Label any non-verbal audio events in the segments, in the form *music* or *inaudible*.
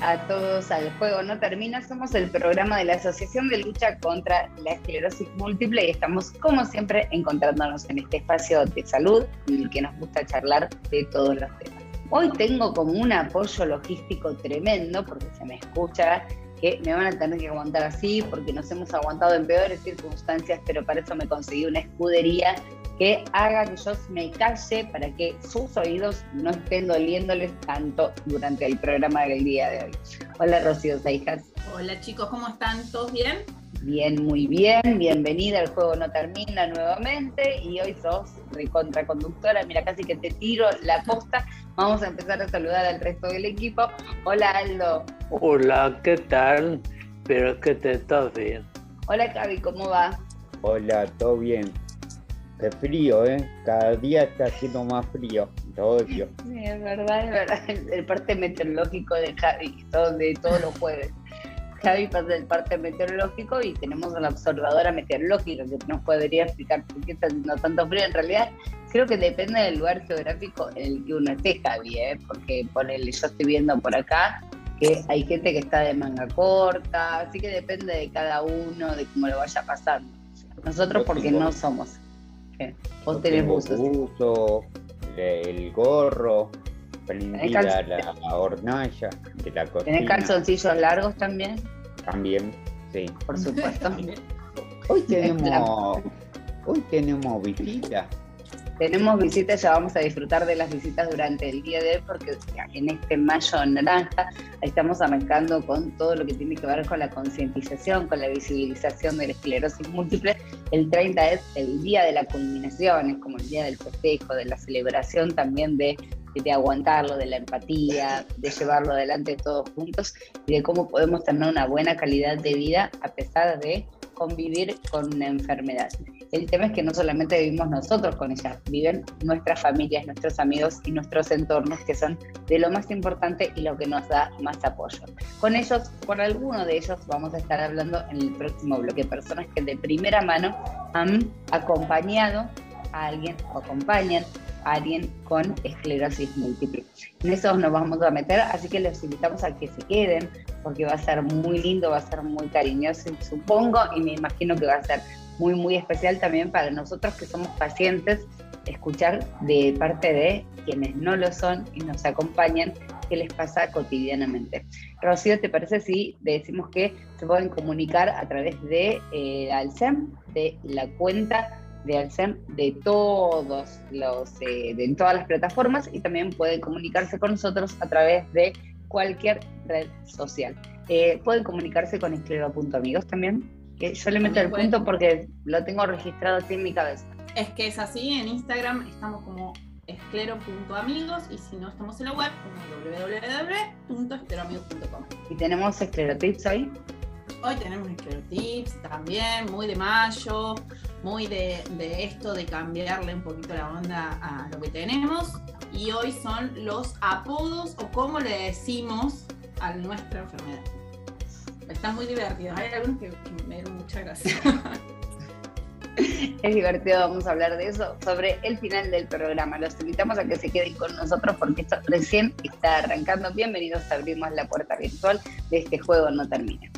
a todos al Juego No Termina. Somos el programa de la Asociación de Lucha contra la Esclerosis Múltiple y estamos, como siempre, encontrándonos en este espacio de salud en el que nos gusta charlar de todos los temas. Hoy tengo como un apoyo logístico tremendo porque se me escucha que me van a tener que aguantar así porque nos hemos aguantado en peores circunstancias, pero para eso me conseguí una escudería que haga que yo me calle para que sus oídos no estén doliéndoles tanto durante el programa del día de hoy. Hola Rocío Seijas. Hola chicos, ¿cómo están? ¿Todos bien? Bien, muy bien, bienvenida, el juego no termina nuevamente y hoy sos recontraconductora, mira, casi que te tiro la posta. Vamos a empezar a saludar al resto del equipo. Hola Aldo. Hola, ¿qué tal? Espero que te estás bien. Hola Cavi, ¿cómo va? Hola, ¿todo bien? Qué frío, ¿eh? Cada día está haciendo más frío. Te odio. *laughs* Sí, es verdad, es verdad. El, el parte meteorológico de Javi, todo- de todos los jueves. Javi pasa el parte meteorológico y tenemos una observadora meteorológica que nos podría explicar por qué está haciendo tanto frío. En realidad, creo que depende del lugar geográfico en el que uno esté, Javi, ¿eh? porque ponele, yo estoy viendo por acá que hay gente que está de manga corta, así que depende de cada uno, de cómo lo vaya pasando. Nosotros porque no somos. Vos tenés buzos. buzo, el gorro, prendida calz- la hornalla de la cocina. ¿Tenés calzoncillos largos también? También, sí. Por supuesto. Hoy *laughs* tenemos, hoy tenemos visita. Tenemos visitas, ya vamos a disfrutar de las visitas durante el día de hoy porque en este mayo naranja estamos arrancando con todo lo que tiene que ver con la concientización, con la visibilización de la esclerosis múltiple. El 30 es el día de la culminación, es como el día del festejo, de la celebración también de, de aguantarlo, de la empatía, de llevarlo adelante todos juntos y de cómo podemos tener una buena calidad de vida a pesar de convivir con una enfermedad. El tema es que no solamente vivimos nosotros con ella, viven nuestras familias, nuestros amigos y nuestros entornos, que son de lo más importante y lo que nos da más apoyo. Con ellos, con alguno de ellos, vamos a estar hablando en el próximo bloque. Personas que de primera mano han acompañado a alguien o acompañan a alguien con esclerosis múltiple. En eso nos vamos a meter, así que les invitamos a que se queden, porque va a ser muy lindo, va a ser muy cariñoso, supongo, y me imagino que va a ser muy, muy especial también para nosotros que somos pacientes, escuchar de parte de quienes no lo son y nos acompañan qué les pasa cotidianamente. Rocío, ¿te parece si decimos que se pueden comunicar a través de eh, Alcem, de la cuenta de Alcem de todos los, eh, de todas las plataformas y también pueden comunicarse con nosotros a través de cualquier red social. Eh, pueden comunicarse con esclero.amigos también, que yo le meto el punto porque lo tengo registrado aquí en mi cabeza. Es que es así, en Instagram estamos como esclero.amigos y si no estamos en la web como www.escleroamigos.com. Y tenemos esclerotips hoy. Hoy tenemos esclerotips también, muy de mayo, muy de, de esto de cambiarle un poquito la onda a lo que tenemos. Y hoy son los apodos o cómo le decimos a nuestra enfermedad. Están muy divertidos. Hay algunos que, que me dieron mucha gracia. *laughs* Es divertido, vamos a hablar de eso sobre el final del programa. Los invitamos a que se queden con nosotros porque esto recién está arrancando. Bienvenidos, abrimos la puerta virtual de este juego no termina.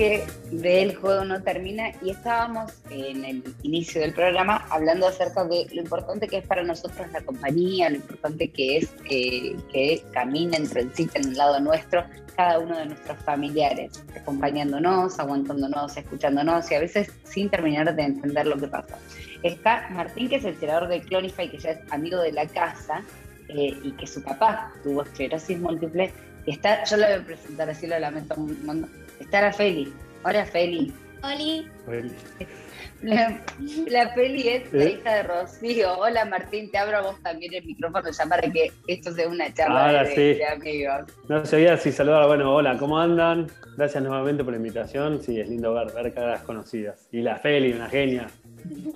Segundo bloque del juego no termina y estábamos en el inicio del programa hablando acerca de lo importante que es para nosotros la compañía, lo importante que es eh, que caminen, transiten al lado nuestro cada uno de nuestros familiares, acompañándonos, aguantándonos, escuchándonos y a veces sin terminar de entender lo que pasa. Está Martín, que es el creador de Clonify, que ya es amigo de la casa eh, y que su papá tuvo esclerosis múltiple. Está, yo lo voy a presentar así, lo lamento un montón. Está la Feli. Hola Feli. Oli. La, la Feli es la ¿Eh? hija de Rocío. Hola Martín, te abro a vos también el micrófono ya para que esto sea una charla Ahora de, sí. de amigos. No sabía si saludar. Bueno, hola, ¿cómo andan? Gracias nuevamente por la invitación. Sí, es lindo ver, ver caras conocidas. Y la Feli, una genia.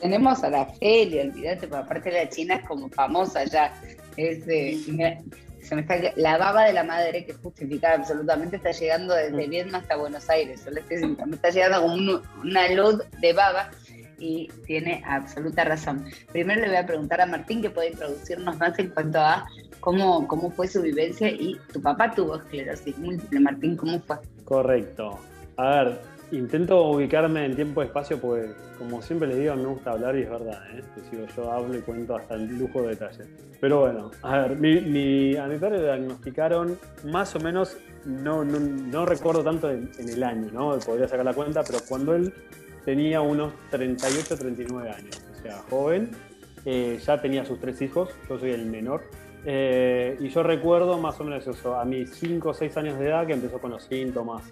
Tenemos a la Feli, olvídate, porque aparte la China es como famosa ya. Es mira, se me está, la baba de la madre, que es justificada absolutamente, está llegando desde Vietnam hasta Buenos Aires. Yo le estoy diciendo, me está llegando como un- una luz de baba y tiene absoluta razón. Primero le voy a preguntar a Martín que puede introducirnos más en cuanto a cómo, cómo fue su vivencia y tu papá tuvo esclerosis múltiple. Martín, ¿cómo fue? Correcto. A ver, intento ubicarme en tiempo y espacio porque, como siempre les digo, me gusta hablar y es verdad, ¿eh? Sigo, yo hablo y cuento hasta el lujo de detalles. Pero bueno, a ver, mi, mi- a mi padre le diagnosticaron más o menos, no, no, no recuerdo tanto en, en el año, ¿no? Podría sacar la cuenta, pero cuando él tenía unos 38, 39 años, o sea, joven, eh, ya tenía sus tres hijos, yo soy el menor. Eh, y yo recuerdo más o menos eso, a mis 5 o 6 años de edad que empezó con los síntomas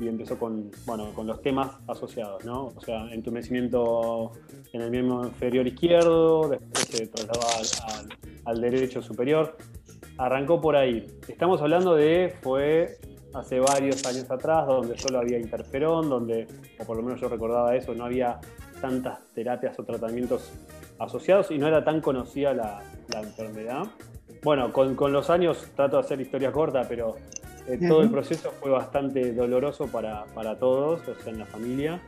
y empezó con, bueno, con los temas asociados, ¿no? O sea, entumecimiento en el miembro inferior izquierdo, después se trasladó al, al- al derecho superior. Arrancó por ahí. Estamos hablando de, fue hace varios años atrás, donde solo había interferón, donde, o por lo menos yo recordaba eso, no había tantas terapias o tratamientos asociados y no era tan conocida la, la enfermedad. Bueno, con, con los años trato de hacer historia corta, pero eh, todo el proceso fue bastante doloroso para, para todos, o sea, en la familia.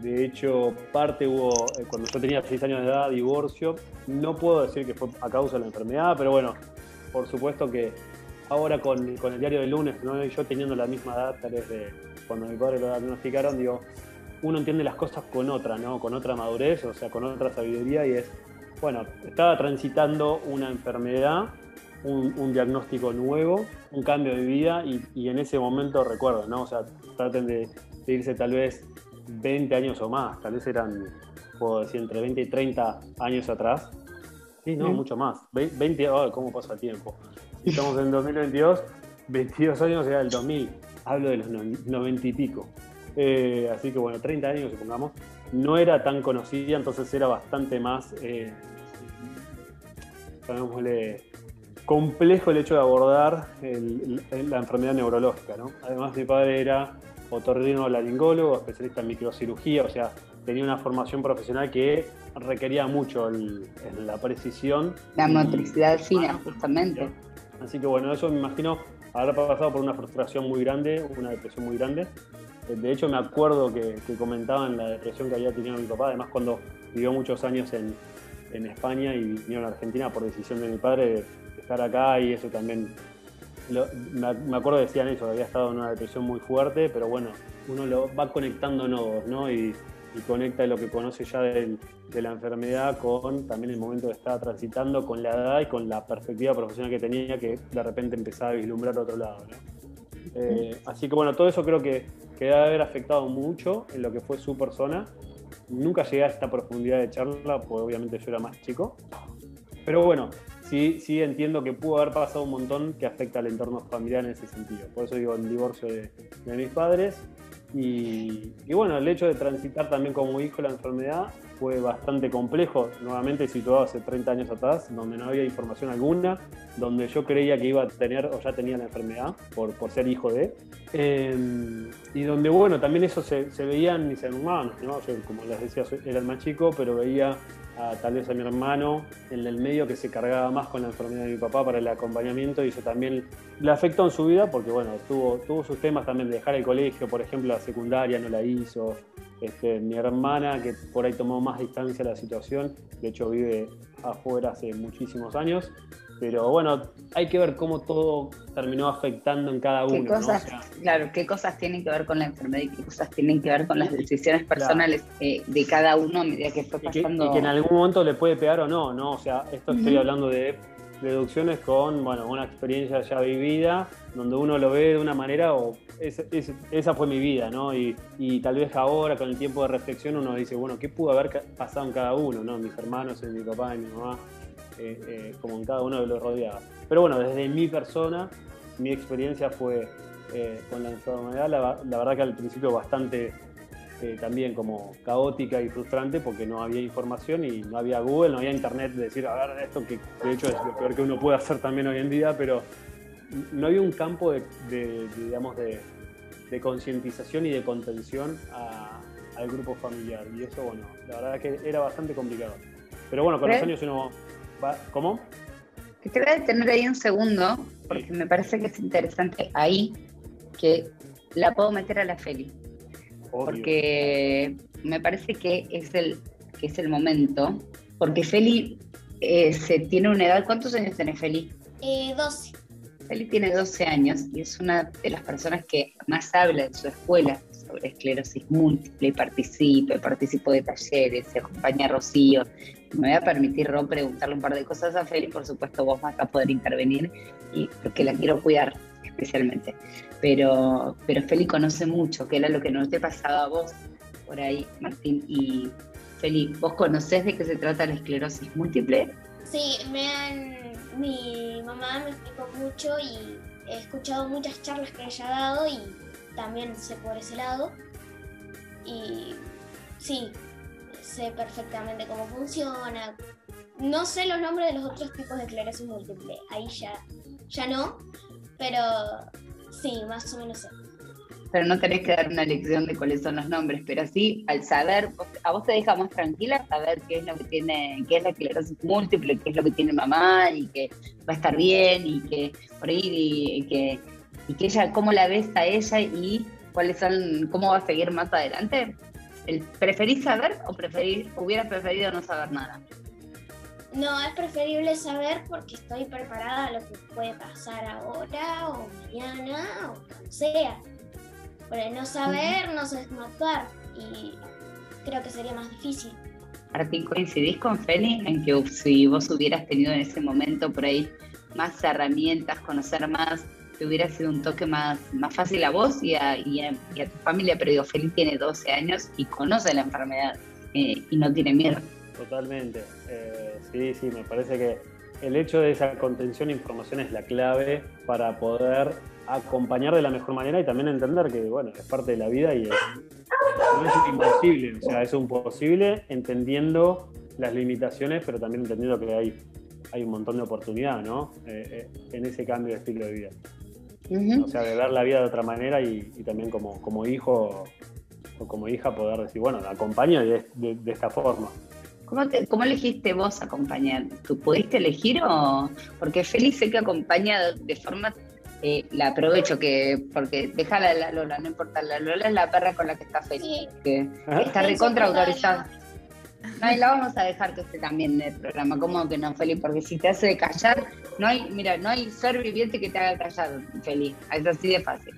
De hecho, parte hubo, eh, cuando yo tenía 6 años de edad, divorcio. No puedo decir que fue a causa de la enfermedad, pero bueno, por supuesto que ahora con, con el diario del lunes, ¿no? Yo teniendo la misma edad, tal vez de cuando mi padre lo diagnosticaron, digo, uno entiende las cosas con otra, ¿no? Con otra madurez, o sea, con otra sabiduría y es, bueno, estaba transitando una enfermedad, un, un diagnóstico nuevo, un cambio de vida y, y en ese momento recuerdo, ¿no? O sea, traten de, de irse tal vez 20 años o más, tal vez eran, puedo decir, entre 20 y 30 años atrás. Sí, no, mucho más. Ve- 20, ay, ¿cómo pasa el tiempo? Si estamos en 2022, 22 años era el 2000. Hablo de los no- 90 y pico. Eh, así que bueno, 30 años supongamos. No era tan conocida, entonces era bastante más, eh, llamémosle, complejo el hecho de abordar el- el- la enfermedad neurológica. ¿no? Además, mi padre era otorrinolaringólogo, especialista en microcirugía, o sea, tenía una formación profesional que requería mucho el- la precisión. La y- motricidad fina, justamente. Así que bueno, eso me imagino habrá pasado por una frustración muy grande, una depresión muy grande. De hecho, me acuerdo que, que comentaban la depresión que había tenido mi papá, además cuando vivió muchos años en, en España y vinieron a Argentina por decisión de mi padre estar acá y eso también. lo- me, me acuerdo que decían eso, que había estado en una depresión muy fuerte, pero bueno, uno lo va conectando nodos, ¿no? Y, y conecta lo que conoce ya del- de la enfermedad con también el momento que estaba transitando, con la edad y con la perspectiva profesional que tenía, que de repente empezaba a vislumbrar otro lado, ¿no? Eh, así que bueno, todo eso creo que, que debe haber afectado mucho en lo que fue su persona. Nunca llegué a esta profundidad de charla, porque obviamente yo era más chico. Pero bueno, sí, sí entiendo que pudo haber pasado un montón que afecta al entorno familiar en ese sentido. Por eso digo el divorcio de, mis padres. Y, bueno, el hecho de transitar también como hijo la enfermedad fue bastante complejo, nuevamente situado hace 30 años atrás, donde no había información alguna, donde yo creía que iba a tener o ya tenía la enfermedad por, ser hijo de. Eh, y donde, bueno, también eso se, se veía en mis. Yo, como les decía, era el más chico, pero veía a, tal vez a mi hermano el medio que se cargaba más con la enfermedad de mi papá para el acompañamiento y eso también le afectó en su vida porque bueno, tuvo, tuvo sus temas también de dejar el colegio, por ejemplo, la secundaria no la hizo. Este, mi hermana, que por ahí tomó más distancia de la situación, de hecho vive afuera hace muchísimos años, pero bueno, hay que ver cómo todo terminó afectando en cada uno. ¿Qué cosas, claro, qué cosas tienen que ver con la enfermedad y qué cosas tienen que ver con las decisiones personales eh, de cada uno a medida que fue pasando. Y que, en algún momento le puede pegar o no, ¿no? O sea, esto estoy hablando de deducciones con, bueno, una experiencia ya vivida, donde uno lo ve de una manera o esa fue mi vida, ¿no? Y, y, tal vez ahora, con el tiempo de reflexión, uno dice, bueno, ¿qué pudo haber pasado en cada uno, ¿no? Mis hermanos, en mi papá, en mi mamá. Eh, eh, como en cada uno de los rodeaba. Pero bueno, desde mi persona, mi experiencia fue eh, con la enfermedad, la, verdad que al principio bastante también como caótica y frustrante porque no había información y no había Google, no había internet de decir, a ver, esto que de hecho es lo peor que uno puede hacer también hoy en día, pero no había un campo de, digamos, de, concientización y de contención al grupo familiar. Y eso, bueno, la verdad que era bastante complicado. Pero bueno, con los años uno ¿Cómo? Te voy a detener ahí un segundo, porque me parece que es interesante ahí que la puedo meter a la Feli. Porque me parece que es el, que es el momento. Porque Feli eh, se tiene una edad. ¿Cuántos años tiene Feli? Eh, 12. Feli tiene 12 años y es una de las personas que más habla en su escuela sobre esclerosis múltiple, participa, participo de talleres, se acompaña a Rocío, me voy a permitir, Ron, preguntarle un par de cosas a Feli, por supuesto vos vas a poder intervenir, y, porque la quiero cuidar especialmente. Pero, pero Feli conoce mucho, que era lo que no te pasaba a vos por ahí, Martín. Y Feli, ¿vos conocés de qué se trata la esclerosis múltiple? Sí, me han, mi mamá me explicó mucho y he escuchado muchas charlas que ella ha dado y también sé por ese lado. Y sí, sé perfectamente cómo funciona. No sé los nombres de los otros tipos de esclerosis múltiple, ahí ya, ya no, pero sí, más o menos sé. Pero no tenés que dar una lección de cuáles son los nombres, pero sí, al saber, a vos te deja más tranquila saber qué es lo que tiene, qué es la esclerosis múltiple, qué es lo que tiene mamá y que va a estar bien y que por ahí y, que, y que ella, cómo la ves a ella y cuáles son, cómo va a seguir más adelante. ¿Preferís saber o preferís, hubieras preferido no saber nada? No, es preferible saber porque estoy preparada a lo que puede pasar ahora o mañana o cuando sea. Por no saber, no sé cómo actuar y creo que sería más difícil. Martín, ¿coincidís con Feli en que si vos hubieras tenido en ese momento por ahí más herramientas, conocer más, te hubiera sido un toque más, más fácil a vos y a, tu familia, pero digo, Felipe tiene 12 años y conoce la enfermedad eh, y no tiene miedo. Totalmente, eh, sí, sí, me parece que el hecho de esa contención e información es la clave para poder acompañar de la mejor manera y también entender que, bueno, es parte de la vida y no es imposible, o sea, es un posible entendiendo las limitaciones, pero también entendiendo que hay, hay un montón de oportunidad, ¿no? Eh, en ese cambio de estilo de vida. O sea, de ver la vida de otra manera y, también como, como hijo o como hija poder decir, bueno, la acompaño de, esta forma. ¿Cómo, ¿Cómo, elegiste vos acompañar? ¿Tú pudiste elegir o...? Porque Félix sé que acompaña de forma... Eh, la aprovecho que porque déjala la Lola, no importa, la Lola es la perra con la que está feliz, que está recontra autorizada. No, y la vamos a dejar que esté también en el programa, como que no, Feli? Porque si te hace callar, no hay, mira, no hay ser viviente que te haga callar, Feli. Es así de fácil.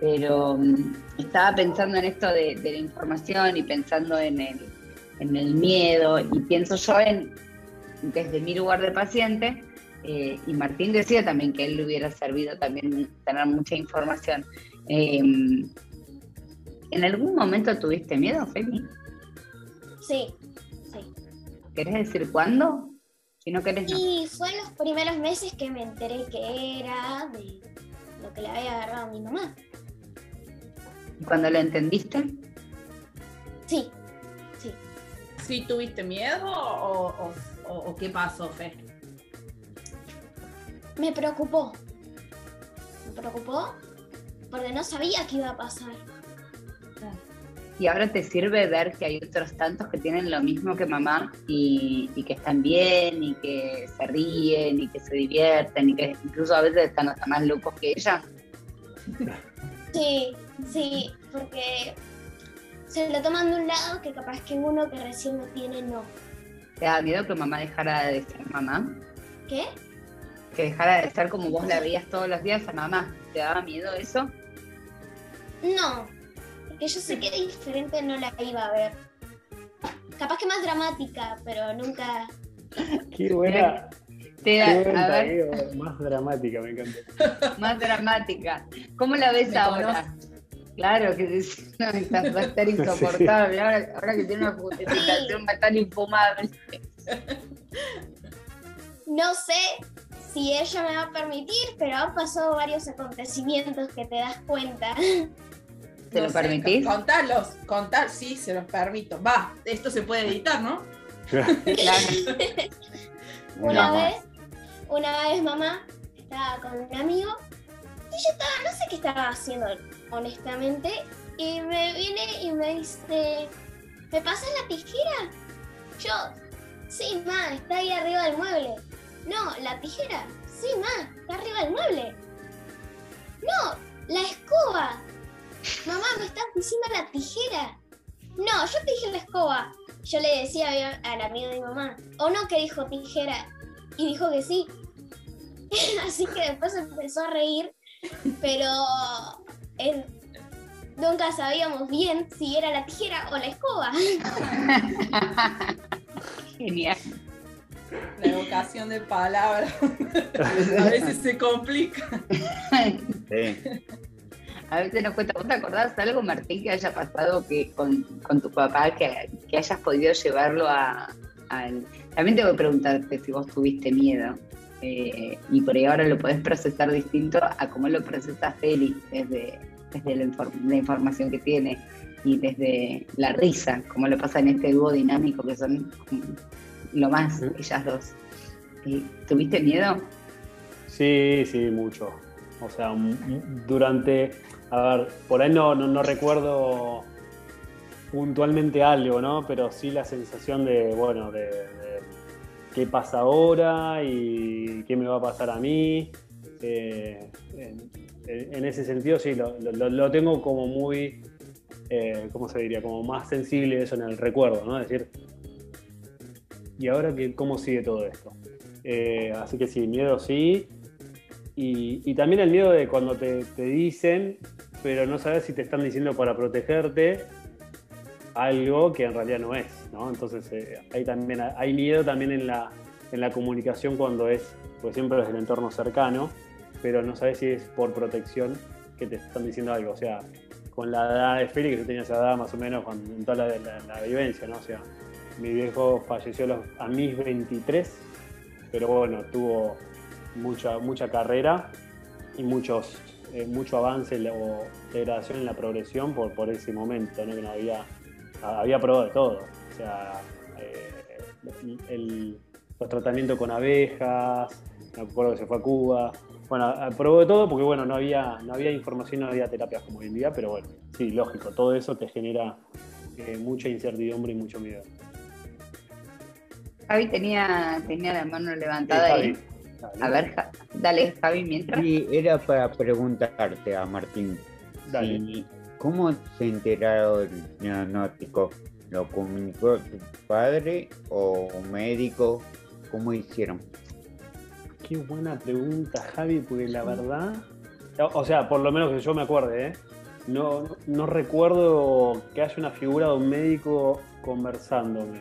Pero mm, estaba pensando en esto de, la información y pensando en el, en el miedo, y pienso yo en, desde mi lugar de paciente, eh, y Martín decía también que él le hubiera servido también tener mucha información. Em, ¿En algún momento tuviste miedo, Feli? Sí, ¿Querés decir cuándo? Si no querés, no. Y fue en los primeros meses que me enteré que era de lo que le había agarrado a mi mamá. ¿Y cuando lo entendiste? Sí, sí. ¿Sí tuviste miedo o, o qué pasó, Fe? Me preocupó. Me preocupó porque no sabía qué iba a pasar. Y ahora te sirve ver que hay otros tantos que tienen lo mismo que mamá y, y que están bien y que se ríen y que se divierten y que incluso a veces están hasta más locos que ella. Sí, sí, porque se lo toman de un lado que capaz que uno que recién lo tiene no. ¿Te da miedo que mamá dejara de ser mamá? ¿Qué? Que dejara de ser como vos la veías todos los días a mamá. ¿Te daba miedo eso? No, porque yo sé que diferente no la iba a ver. Capaz que más dramática, pero nunca. *laughs* Qué buena. Te da, qué a ver, más dramática, me encanta. más dramática. ¿Cómo la ves Me ahora? Claro, que decís, no, esta va a estar *laughs* insoportable. Ahora, ahora que tiene una justificación va a estar infumable. No sé si ella me va a permitir, pero han pasado varios acontecimientos que te das cuenta. ¿Te No lo sé, permitís? Contarlos, contar, sí, se los permito. Va, esto se puede editar, ¿no? *laughs* Claro. Una No, vez, una vez mamá estaba con un amigo y yo estaba, no sé qué estaba haciendo honestamente, y me viene y me dice, ¿me pasas la tijera? Yo, sí, ma, está ahí arriba del mueble. No, la tijera, sí, ma, está arriba del mueble. No, la escoba. Mamá, me estás diciendo la tijera. No, yo te dije la escoba. Yo le decía al amigo de mi mamá, o no que dijo tijera, y dijo que sí. *laughs* Así que después empezó a reír, pero nunca sabíamos bien si era la tijera o la escoba. *laughs* Genial. La evocación de palabras. *laughs* a veces se complica. Sí. A veces nos cuenta, ¿vos te acordás algo, Martín, que haya pasado que con, con tu papá, que, que hayas podido llevarlo a, al... También tengo que preguntarte si vos tuviste miedo. eh, y por ahí ahora lo podés procesar distinto a cómo lo procesa Feli desde, desde la, infor- la información que tiene y desde la risa, como lo pasa en este dúo dinámico que son lo más, ellas dos. Eh, ¿Tuviste miedo? Sí, sí, mucho. O sea, durante, a ver, por ahí no, recuerdo puntualmente algo, ¿no? Pero sí la sensación de, bueno, de, qué pasa ahora y qué me va a pasar a mí. Eh, en, ese sentido sí, lo, tengo como muy, eh, ¿cómo se diría? Como más sensible eso en el recuerdo, ¿no? Es decir, ¿y ahora qué, cómo sigue todo esto? Eh, así que sí, miedo sí. Y, también el miedo de cuando te dicen, pero no sabes si te están diciendo para protegerte algo que en realidad no es, ¿no? Entonces eh, hay, también, hay miedo también en la, en la comunicación cuando es, pues siempre es el entorno cercano, pero no sabes si es por protección que te están diciendo algo. O sea, con la edad de que yo tenía esa edad más o menos con, en toda la, la- vivencia, ¿no? O sea, mi viejo falleció los- a mis 23, pero bueno, tuvo mucha, mucha carrera y muchos, eh, mucho avance o degradación en la progresión por, por ese momento, ¿no? que no había, había probado de todo. O sea, eh, el- los tratamientos con abejas, me acuerdo que se fue a Cuba. Bueno, a- probó de todo porque bueno, no había, no había información, no había terapias como hoy en día, pero bueno, sí, lógico, todo eso te genera eh, mucha incertidumbre y mucho miedo. Javi tenía, tenía la mano Eh, levantada Javi, dale, A ver, Ja- dale, Javi, mientras. Sí, era para preguntarte a Martín. dale. si- ¿Cómo se enteraron el diagnóstico? ¿Lo comunicó tu padre o un médico? ¿Cómo hicieron? Qué buena pregunta, Javi, porque la verdad. O o sea, por lo menos que yo me acuerde, ¿eh? No, no recuerdo que haya una figura de un médico conversándome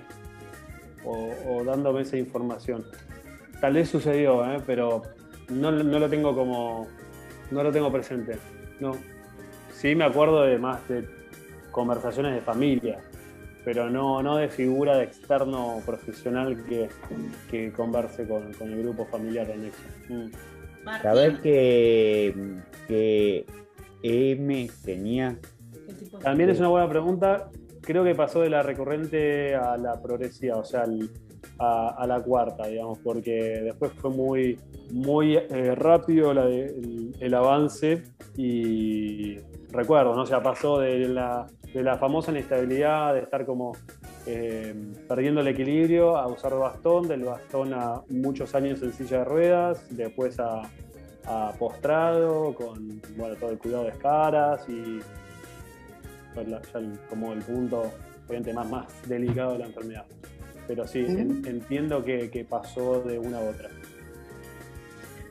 o, o dándome esa información. Tal vez sucedió, ¿eh? pero no, no lo tengo como. No lo tengo presente. No. Sí me acuerdo de más de conversaciones de familia, pero no, no de figura de externo profesional que, que converse con, con el grupo familiar en eso. Mm. ¿Sabés que, que M tenía? ¿qué tipo de- También es una buena pregunta. Creo que pasó de la recurrente a la progresiva, o sea, al- a, a la cuarta, digamos, porque después fue muy, muy eh, rápido el, el avance y, recuerdos, ¿no? O sea, pasó de la, de la famosa inestabilidad, de estar como eh, perdiendo el equilibrio, a usar bastón, del bastón a muchos años en silla de ruedas, después a, postrado, con bueno, todo el cuidado de escaras y pues, ya como el punto obviamente más, más delicado de la enfermedad. Pero sí, entiendo que, que pasó de una a otra.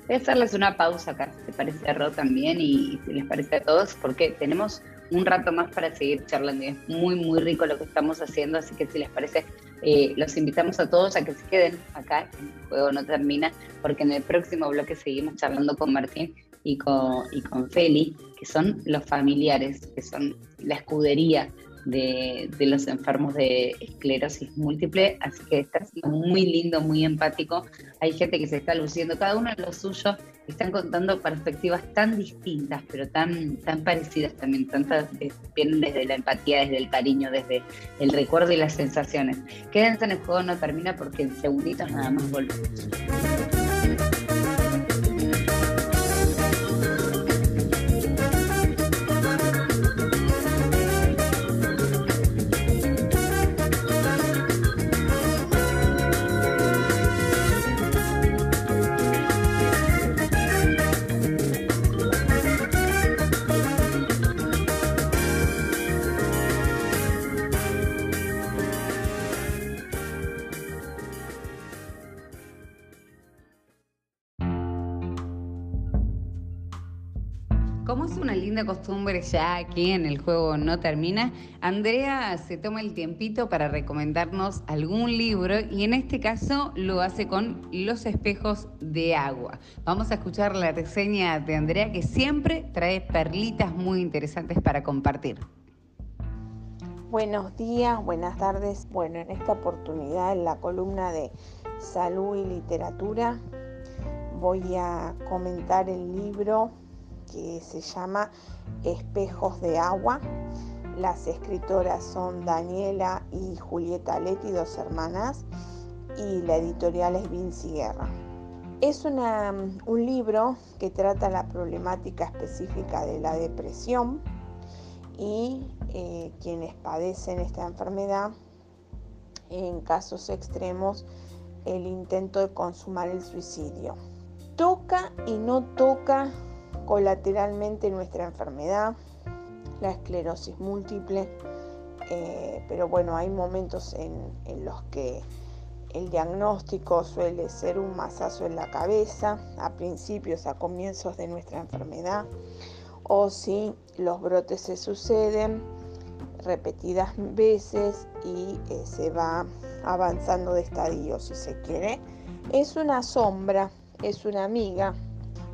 Voy a hacerles una pausa acá, si te parece a también y si les parece a todos, porque tenemos un rato más para seguir charlando y es muy, muy rico lo que estamos haciendo, así que si les parece, eh, los invitamos a todos a que se queden acá, el juego no termina, porque en el próximo bloque seguimos charlando con Martín y con, y con Feli, que son los familiares, que son la escudería de, los enfermos de esclerosis múltiple, así que está siendo muy lindo, muy empático. Hay gente que se está luciendo, cada uno en lo suyo, están contando perspectivas tan distintas, pero tan, tan parecidas también, tantas eh, vienen desde la empatía, desde el cariño, desde el recuerdo y las sensaciones. Quédense en el juego, no termina porque en segunditos nada más volvemos. Costumbre ya aquí en el juego no termina, Andrea se toma el tiempito para recomendarnos algún libro y en este caso lo hace con Los espejos de agua. Vamos a escuchar la reseña de Andrea que siempre trae perlitas muy interesantes para compartir. Buenos días, buenas tardes. Bueno, en esta oportunidad en la columna de salud y literatura voy a comentar el libro que se llama Espejos de Agua. Las escritoras son Daniela y Julieta Leti, dos hermanas, y la editorial es Vinci Guerra. Es un libro que trata la problemática específica de la depresión y eh, quienes padecen esta enfermedad, en casos extremos, el intento de consumar el suicidio. Toca y no toca colateralmente nuestra enfermedad, la esclerosis múltiple, eh, pero bueno, hay momentos en, los que el diagnóstico suele ser un masazo en la cabeza a principios, a comienzos de nuestra enfermedad, o si los brotes se suceden repetidas veces y eh, se va avanzando de estadio, si se quiere. Es una sombra, es una amiga,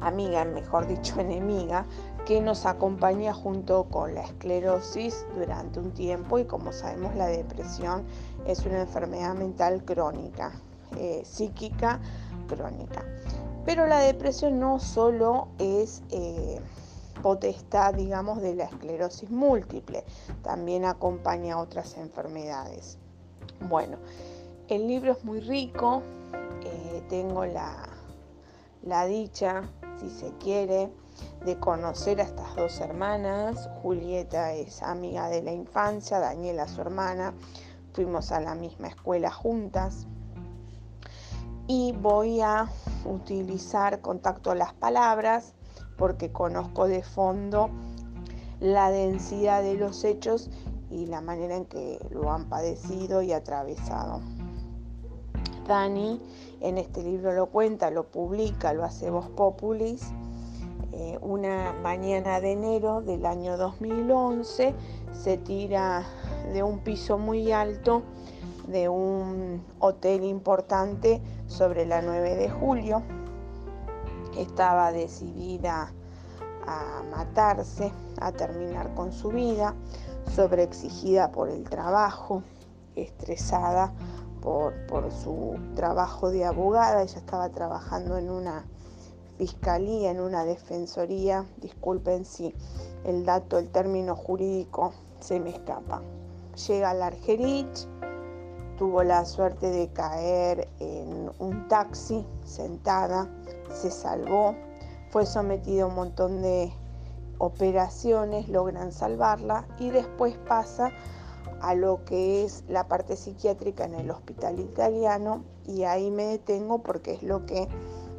amiga, mejor dicho *laughs* enemiga, que nos acompaña junto con la esclerosis durante un tiempo y como sabemos la depresión es una enfermedad mental crónica, eh, psíquica crónica. Pero la depresión no solo es eh, potestad, digamos, de la esclerosis múltiple, también acompaña a otras enfermedades. Bueno, el libro es muy rico, eh, tengo la, la dicha si se quiere, de conocer a estas dos hermanas. Julieta es amiga de la infancia, Daniela su hermana. Fuimos a la misma escuela juntas. Y voy a utilizar contacto a las palabras porque conozco de fondo la densidad de los hechos y la manera en que lo han padecido y atravesado. Dani en este libro lo cuenta, lo publica, lo hace Voz Populis. Eh, una mañana de enero del año 2011 se tira de un piso muy alto de un hotel importante sobre la 9 de julio. Estaba decidida a matarse, a terminar con su vida, sobreexigida por el trabajo, estresada por, su trabajo de abogada. Ella estaba trabajando en una fiscalía, en una defensoría. Disculpen si el dato, el término jurídico se me escapa. Llega al Argerich, tuvo la suerte de caer en un taxi sentada, se salvó, fue sometida a un montón de operaciones logran salvarla y después pasa a lo que es la parte psiquiátrica en el hospital italiano y ahí me detengo porque es lo que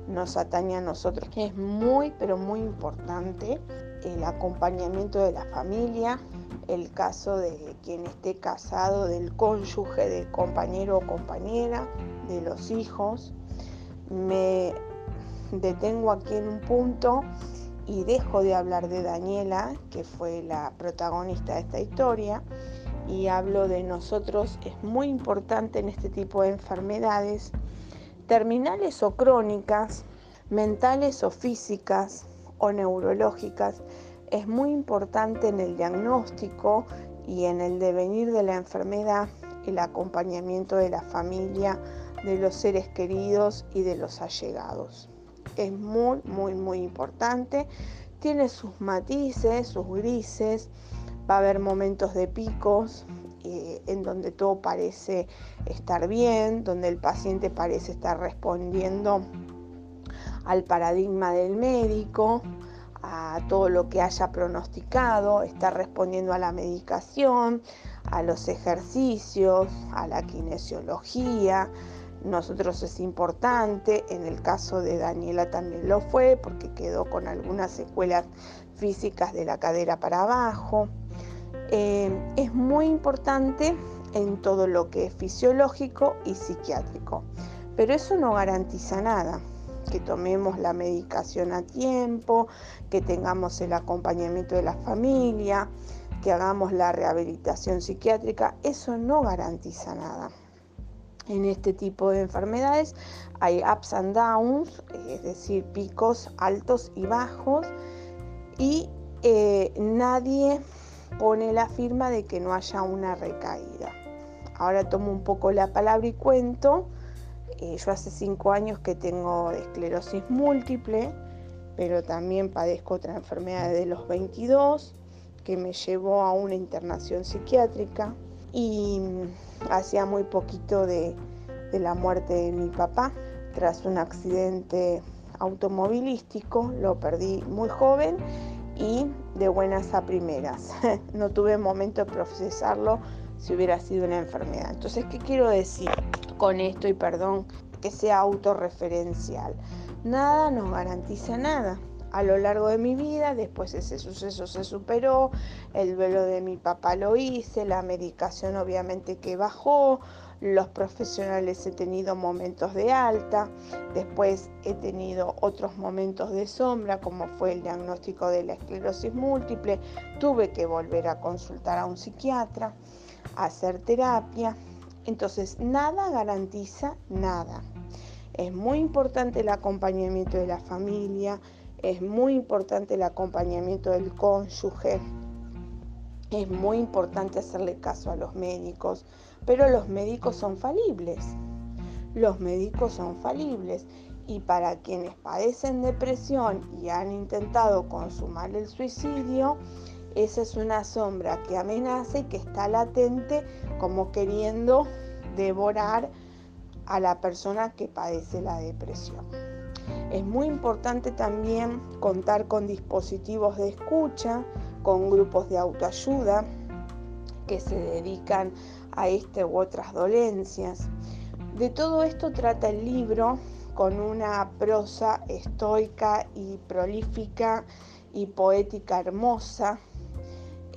nos atañe a nosotros. Es muy, pero muy importante el acompañamiento de la familia, el caso de quien esté casado, del cónyuge, del compañero o compañera, de los hijos. Me detengo aquí en un punto y dejo de hablar de Daniela, que fue la protagonista de esta historia, y hablo de nosotros. Es muy importante en este tipo de enfermedades, terminales o crónicas, mentales o físicas o neurológicas, es muy importante en el diagnóstico y en el devenir de la enfermedad el acompañamiento de la familia, de los seres queridos y de los allegados. Es muy, muy, muy importante. Tiene sus matices, sus grises. Va a haber momentos de picos eh, en donde todo parece estar bien, donde el paciente parece estar respondiendo al paradigma del médico, a todo lo que haya pronosticado, está respondiendo a la medicación, a los ejercicios, a la kinesiología. Nosotros es importante, en el caso de Daniela también lo fue porque quedó con algunas secuelas físicas de la cadera para abajo. Eh, es muy importante en todo lo que es fisiológico y psiquiátrico, pero eso no garantiza nada que tomemos la medicación a tiempo, que tengamos el acompañamiento de la familia, que hagamos la rehabilitación psiquiátrica, eso no garantiza nada. En este tipo de enfermedades hay ups and downs, es decir, picos altos y bajos, y eh, nadie pone la firma de que no haya una recaída. Ahora tomo un poco la palabra y cuento eh, yo hace cinco años que tengo esclerosis múltiple, pero también padezco otra enfermedad de los 22 que me llevó a una internación psiquiátrica y hacía muy poquito de la muerte de mi papá tras un accidente automovilístico, lo perdí muy joven y de buenas a primeras. *laughs* no tuve momento de procesarlo si hubiera sido una enfermedad. Entonces, ¿qué quiero decir? con esto y perdón que sea autorreferencial. Nada nos garantiza nada. A lo largo de mi vida, después ese suceso se superó, el velo de mi papá lo hice, la medicación obviamente que bajó, los profesionales he tenido momentos de alta, después he tenido otros momentos de sombra, como fue el diagnóstico de la esclerosis múltiple, tuve que volver a consultar a un psiquiatra, hacer terapia entonces, nada garantiza nada. Es muy importante el acompañamiento de la familia, es muy importante el acompañamiento del cónyuge, es muy importante hacerle caso a los médicos, pero los médicos son falibles. Los médicos son falibles y para quienes padecen depresión y han intentado consumar el suicidio, esa es una sombra que amenaza y que está latente como queriendo devorar a la persona que padece la depresión. Es muy importante también contar con dispositivos de escucha, con grupos de autoayuda que se dedican a este u otras dolencias. De todo esto trata el libro con una prosa estoica y prolífica y poética hermosa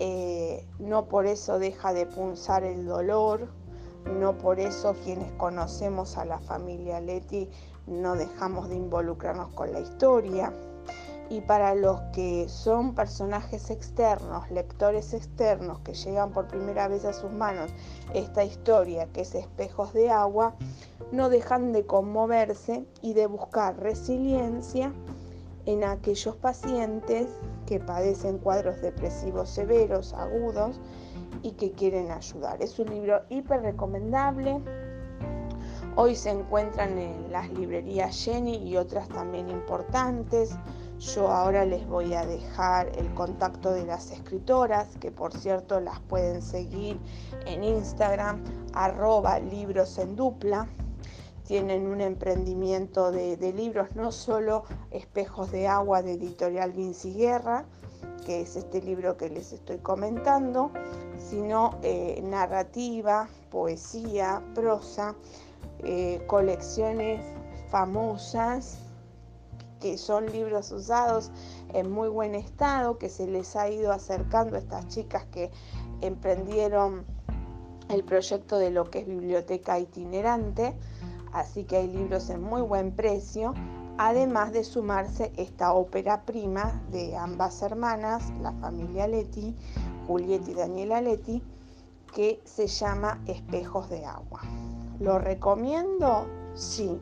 eh, no por eso deja de punzar el dolor, no por eso quienes conocemos a la familia Leti no dejamos de involucrarnos con la historia. Y para los que son personajes externos, lectores externos que llegan por primera vez a sus manos esta historia que es Espejos de Agua, no dejan de conmoverse y de buscar resiliencia en aquellos pacientes que padecen cuadros depresivos severos, agudos y que quieren ayudar. Es un libro hiper recomendable. Hoy se encuentran en las librerías Jenny y otras también importantes. Yo ahora les voy a dejar el contacto de las escritoras, que por cierto las pueden seguir en Instagram, arroba libros en dupla. Tienen un emprendimiento de, libros, no solo Espejos de Agua de Editorial Vinci Guerra, que es este libro que les estoy comentando, sino eh, narrativa, poesía, prosa, eh, colecciones famosas que son libros usados en muy buen estado, que se les ha ido acercando a estas chicas que emprendieron el proyecto de lo que es biblioteca itinerante, así que hay libros en muy buen precio, además de sumarse esta ópera prima de ambas hermanas, la familia Leti, Julieta y Daniela Leti, que se llama Espejos de Agua. ¿Lo recomiendo? Sí.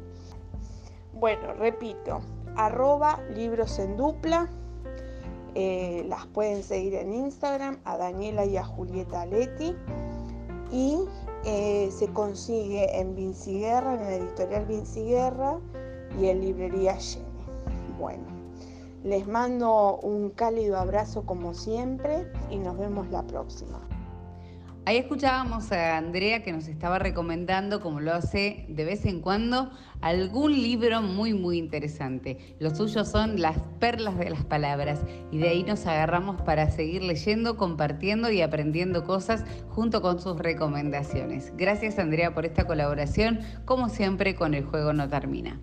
Bueno, repito, arroba libros en dupla. Eh, las pueden seguir en Instagram a Daniela y a Julieta Leti. Y eh, se consigue en Vinci Guerra, en la editorial Vinci Guerra y en librería Jenny. Bueno, les mando un cálido abrazo como siempre y nos vemos la próxima. Ahí escuchábamos a Andrea que nos estaba recomendando, como lo hace de vez en cuando, algún libro muy, muy interesante. Los suyos son las perlas de las palabras y de ahí nos agarramos para seguir leyendo, compartiendo y aprendiendo cosas junto con sus recomendaciones. Gracias Andrea por esta colaboración, como siempre con el juego no termina.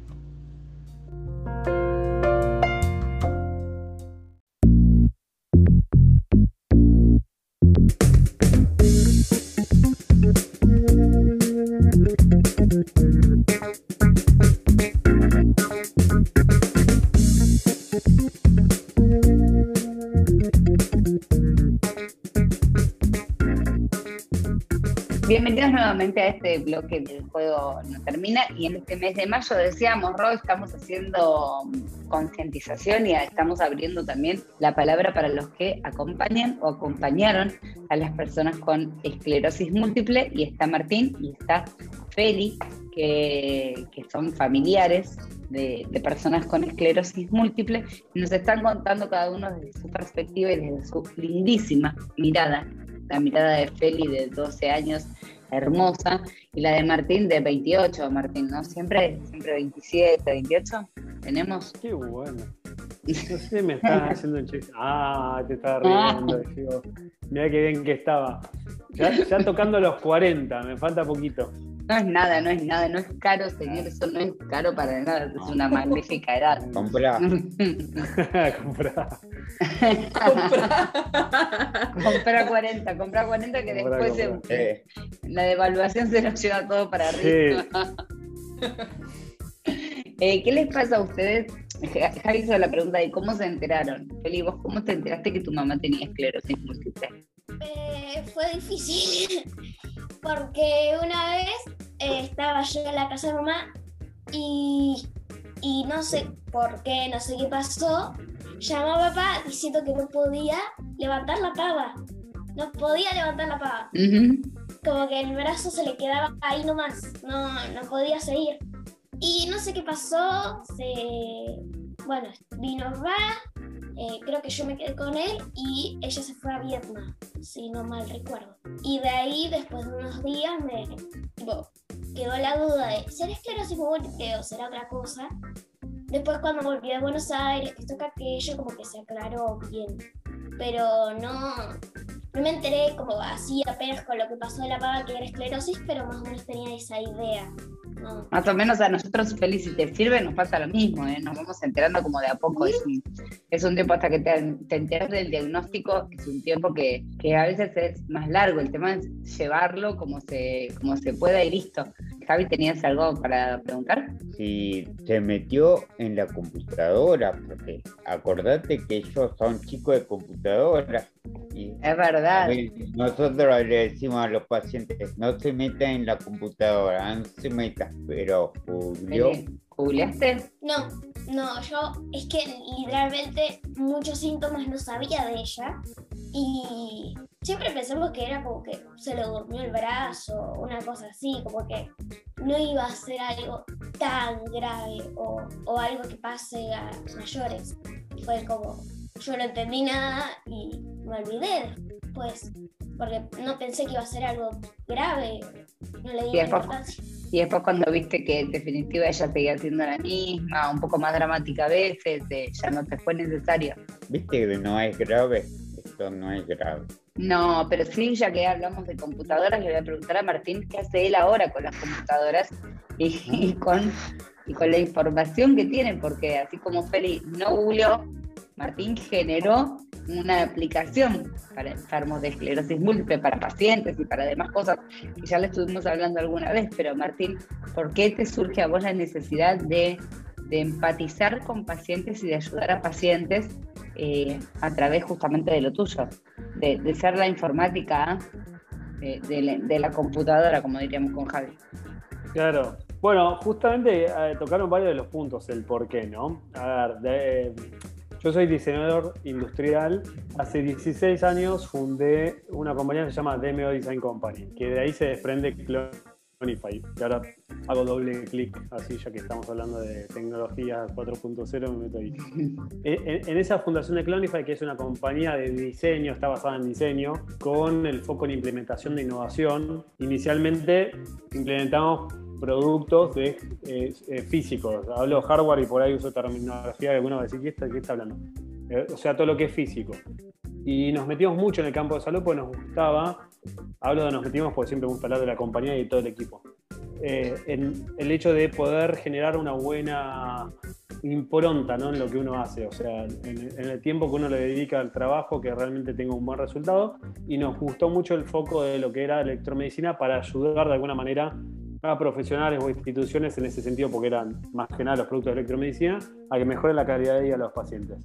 Nuevamente a este bloque del juego no termina y en este mes de mayo decíamos, Ro, estamos haciendo concientización y estamos abriendo también la palabra para los que acompañan o acompañaron a las personas con esclerosis múltiple y está Martín y está Feli, que, que son familiares de, de, personas con esclerosis múltiple nos están contando cada uno desde su perspectiva y desde su lindísima mirada la mirada de Feli de 12 años, hermosa, y la de Martín de 28, Martín, ¿no? Siempre, siempre 27, 28, tenemos. Qué bueno. *laughs* No sé, me estás haciendo un chiste. Ah, te estaba riendo. Digo, mirá qué bien que estaba. Ya, ya tocando los 40, me falta poquito. No es nada, no es nada, no es caro, señor, eso no es caro para nada, es una magnífica edad. *laughs* *laughs* Comprá. Comprá. compra 40, compra 40 que Comprá, después comprá. se- Eh, la devaluación se nos lleva todo para arriba. *laughs* Eh, ¿Qué les pasa a ustedes? Ja- Javi hizo la pregunta de cómo se enteraron. Feli, ¿vos cómo te enteraste que tu mamá tenía esclerosis múltiple? Eh, fue difícil *laughs* porque una vez eh, estaba yo en la casa de mamá y, y no sé por qué, no sé qué pasó, llamó a papá diciendo que no podía levantar la pava. No podía levantar la pava. Ujú. Como que el brazo se le quedaba ahí nomás, no, no podía seguir. Y no sé qué pasó, se... Bueno, vino papá, eh, creo que yo me quedé con él y ella se fue a Vietnam, si no mal recuerdo. Y de ahí, después de unos días, me quedó la duda de, ¿será esclerosis múltiple o será otra cosa? Después cuando volví a Buenos Aires, que que aquello, como que se aclaró bien. Pero no, no me enteré como así apenas con lo que pasó de la pava que era esclerosis, pero más o menos tenía esa idea. Más o menos a nosotros, Feli, si te sirve, nos pasa lo mismo, ¿eh? nos vamos enterando como de a poco. Es un, es un tiempo hasta que te, te enteras del diagnóstico, es un tiempo que, que a veces es más largo. El tema es llevarlo como se, como se pueda y listo. Javi, ¿tenías algo para preguntar? si se metió en la computadora, porque acordate que ellos son chicos de computadora. Y Es verdad. ver, nosotros le decimos a los pacientes, no se metan en la computadora, no se metan, pero Julio. No, no, yo es que literalmente muchos síntomas no sabía de ella y siempre pensamos que era como que se le durmió el brazo, una cosa así, como que no iba a ser algo tan grave o, o algo que pase a mayores. Fue como, yo no entendí nada y me olvidé después, porque no pensé que iba a ser algo grave, no le di Y después- importancia. Y después cuando viste que en definitiva ella seguía siendo la misma, un poco más dramática a veces, eh, ya no te fue necesario. viste que no es grave, no es grave. No, pero sí, ya que hablamos de computadoras, le voy a preguntar a Martín qué hace él ahora con las computadoras y, y con, y con la información que tienen, porque así como Feli no googleó, Martín generó una aplicación para enfermos de esclerosis múltiple, para pacientes y para demás cosas que ya le estuvimos hablando alguna vez. Pero Martín, ¿por qué te surge a vos la necesidad de, de empatizar con pacientes y de ayudar a pacientes eh, a través justamente de lo tuyo? De, ser la informática de, la, computadora, como diríamos con Javi. Claro. Bueno, justamente eh, tocaron varios de los puntos, el por qué, ¿no? A ver, yo soy diseñador industrial. Hace 16 años fundé una compañía que se llama DMO Design Company, que de ahí se desprende Clonify. Que ahora hago doble clic, así ya que estamos hablando de tecnología 4.0, me meto ahí. *laughs* En, en esa fundación de Clonify, que es una compañía de diseño, está basada en diseño, con el foco en implementación de innovación, inicialmente implementamos productos de, eh, eh, físicos. Hablo hardware y por ahí uso terminología que alguno va a decir, ¿qué está, qué está hablando? Eh, o sea, todo lo que es físico. Y nos metimos mucho en el campo de salud porque nos gustaba, hablo de nos metimos porque siempre me gusta hablar de la compañía y todo el equipo, eh, en el hecho de poder generar una buena impronta ¿no? en lo que uno hace, o sea, en, en el tiempo que uno le dedica al trabajo, que realmente tenga un buen resultado. Y nos gustó mucho el foco de lo que era electromedicina para ayudar de alguna manera a profesionales o instituciones en ese sentido, porque eran más que nada los productos de electromedicina, a que mejoren la calidad de vida de los pacientes.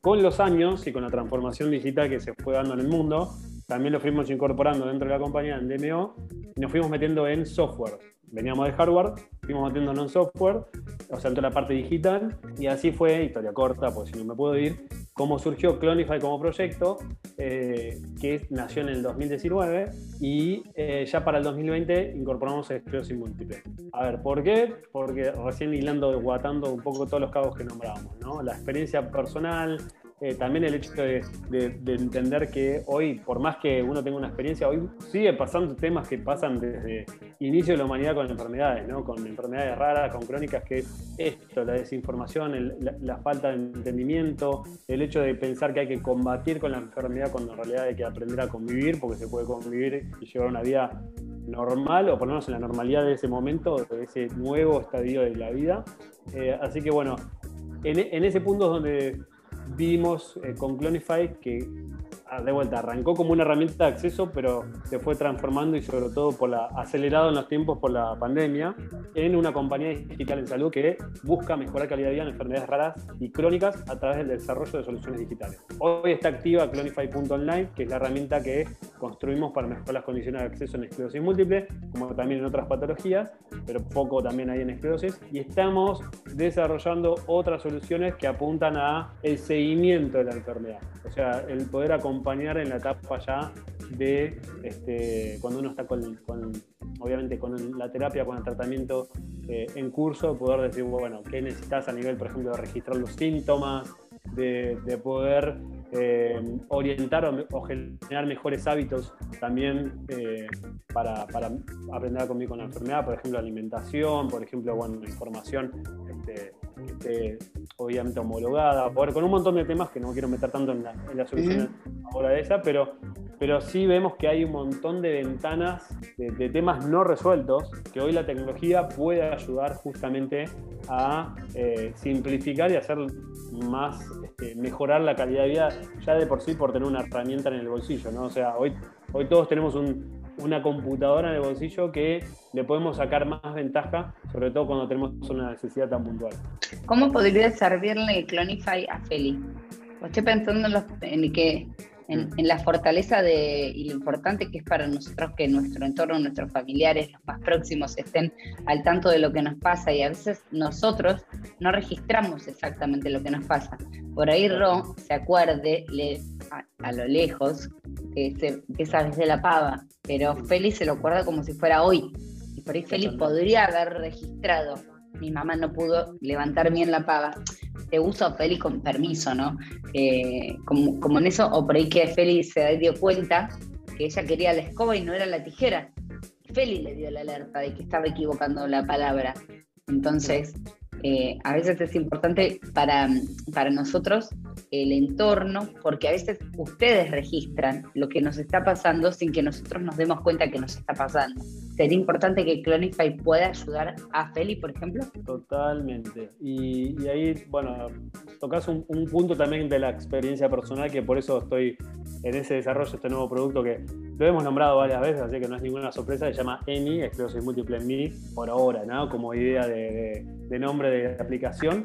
Con los años y con la transformación digital que se fue dando en el mundo, también lo fuimos incorporando dentro de la compañía en DMO y nos fuimos metiendo en software. Veníamos de hardware, fuimos metiéndonos en software, o sea, en toda la parte digital, y así fue, historia corta, porque si no me puedo ir, cómo surgió Clonify como proyecto, eh, que nació en el 2019 y eh, ya para el 2020 incorporamos esclerosis múltiple. A ver, ¿por qué? Porque recién hilando, guatando un poco todos los cabos que nombrábamos, ¿no? La experiencia personal, eh, también el hecho de, de- de entender que hoy, por más que uno tenga una experiencia, hoy sigue pasando temas que pasan desde inicio de la humanidad con enfermedades, ¿no? con enfermedades raras, con crónicas, que es esto, la desinformación, la, falta de entendimiento, el hecho de pensar que hay que combatir con la enfermedad cuando en realidad hay que aprender a convivir, porque se puede convivir y llevar una vida normal o ponernos en la normalidad de ese momento, de ese nuevo estadio de la vida. Eh, así que bueno, en, en ese punto es donde vimos eh, con Clonify que de vuelta arrancó como una herramienta de acceso, pero se fue transformando y sobre todo por la, acelerado en los tiempos por la pandemia, en una compañía digital en salud que busca mejorar calidad de vida en enfermedades raras y crónicas a través del desarrollo de soluciones digitales. Hoy está activa Clonify.online, que es la herramienta que construimos para mejorar las condiciones de acceso en esclerosis múltiple, como también en otras patologías, pero foco también ahí en esclerosis. Y estamos desarrollando otras soluciones que apuntan a el seguimiento de la enfermedad. O sea, el poder acompañar en la etapa ya de este, cuando uno está con, obviamente con la terapia, con el tratamiento eh, en curso, poder decir, bueno, ¿qué necesitas a nivel, por ejemplo, de registrar los síntomas, de, de poder eh, orientar o, generar mejores hábitos también eh, para, para aprender a convivir con la enfermedad, por ejemplo, alimentación, por ejemplo, bueno, información este, obviamente homologada, poder, con un montón de temas que no quiero meter tanto en la, en la solución ahora de esa, pero, pero sí vemos que hay un montón de ventanas de, de temas no resueltos que hoy la tecnología puede ayudar justamente a eh, simplificar y hacer más, este, mejorar la calidad de vida ya de por sí por tener una herramienta en el bolsillo, ¿no? O sea, hoy, hoy todos tenemos un- una computadora en el bolsillo que le podemos sacar más ventaja, sobre todo cuando tenemos una necesidad tan puntual. ¿Cómo podría servirle Clonify a Feli? Estoy pensando en, los- en que en, en la fortaleza de, y lo importante que es para nosotros que nuestro entorno, nuestros familiares, los más próximos estén al tanto de lo que nos pasa y a veces nosotros no registramos exactamente lo que nos pasa. Por ahí Ro se acuerde le- a, a lo lejos que, se, que esa vez de la pava, pero Feli se lo acuerda como si fuera hoy. Y por ahí Feli podría haber registrado mi mamá no pudo levantar bien la pava. Te uso Feli con permiso, ¿no? Eh, como, como en eso, o por ahí que Feli se dio cuenta que ella quería la escoba y no era la tijera. Feli le dio la alerta de que estaba equivocando la palabra. Entonces, eh, a veces es importante para, para nosotros el entorno, porque a veces ustedes registran lo que nos está pasando sin que nosotros nos demos cuenta que nos está pasando. ¿Sería importante que Clonify pueda ayudar a Feli, por ejemplo? Totalmente. Y, ahí, bueno, tocas un, un, punto también de la experiencia personal, que por eso estoy en ese desarrollo de este nuevo producto que lo hemos nombrado varias veces, así que no es ninguna sorpresa, se llama EMI, Esclerosis Múltiple en mí, por ahora, ¿no? Como idea de, de, de nombre de aplicación.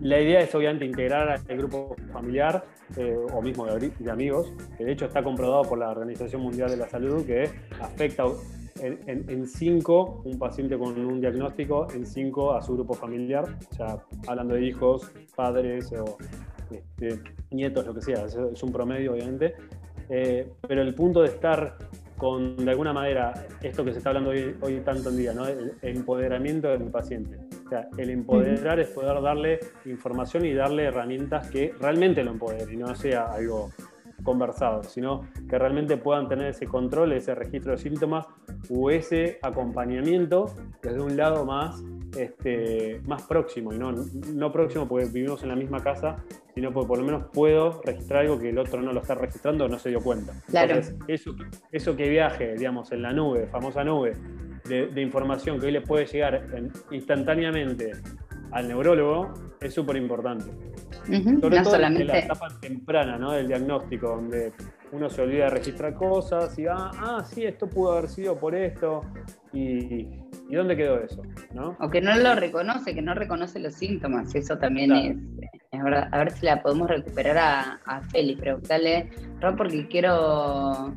La idea es obviamente integrar al grupo familiar eh, o mismo de, de, amigos, que de hecho está comprobado por la Organización Mundial de la Salud que afecta en 5 un paciente con un diagnóstico, en 5 a su grupo familiar, sea, hablando de hijos, padres o este, nietos, lo que sea, es, un promedio obviamente, eh, pero el punto de estar con, de alguna manera, esto que se está hablando hoy, hoy tanto en día, ¿no? el empoderamiento del paciente. O sea, el empoderar es poder darle información y darle herramientas que realmente lo empoderen y no sea algo conversado, sino que realmente puedan tener ese control, ese registro de síntomas o ese acompañamiento desde un lado más, este, más próximo, y no, no próximo porque vivimos en la misma casa, sino porque por lo menos puedo registrar algo que el otro no lo está registrando o no se dio cuenta. Claro. Entonces, eso, eso que viaje, digamos, en la nube, famosa nube, de, de información que hoy le puede llegar en, instantáneamente al neurólogo, es súper importante. Uh -huh. Sobre no todo solamente... en la etapa temprana ¿no? del diagnóstico, donde uno se olvida de registrar cosas y ah, ah sí, esto pudo haber sido por esto. Y, ¿y dónde quedó eso? ¿no? O que no lo reconoce, que no reconoce los síntomas. Eso también claro. es, es, verdad. A ver si la podemos recuperar a, a Feli. Preguntarle, Rob, porque quiero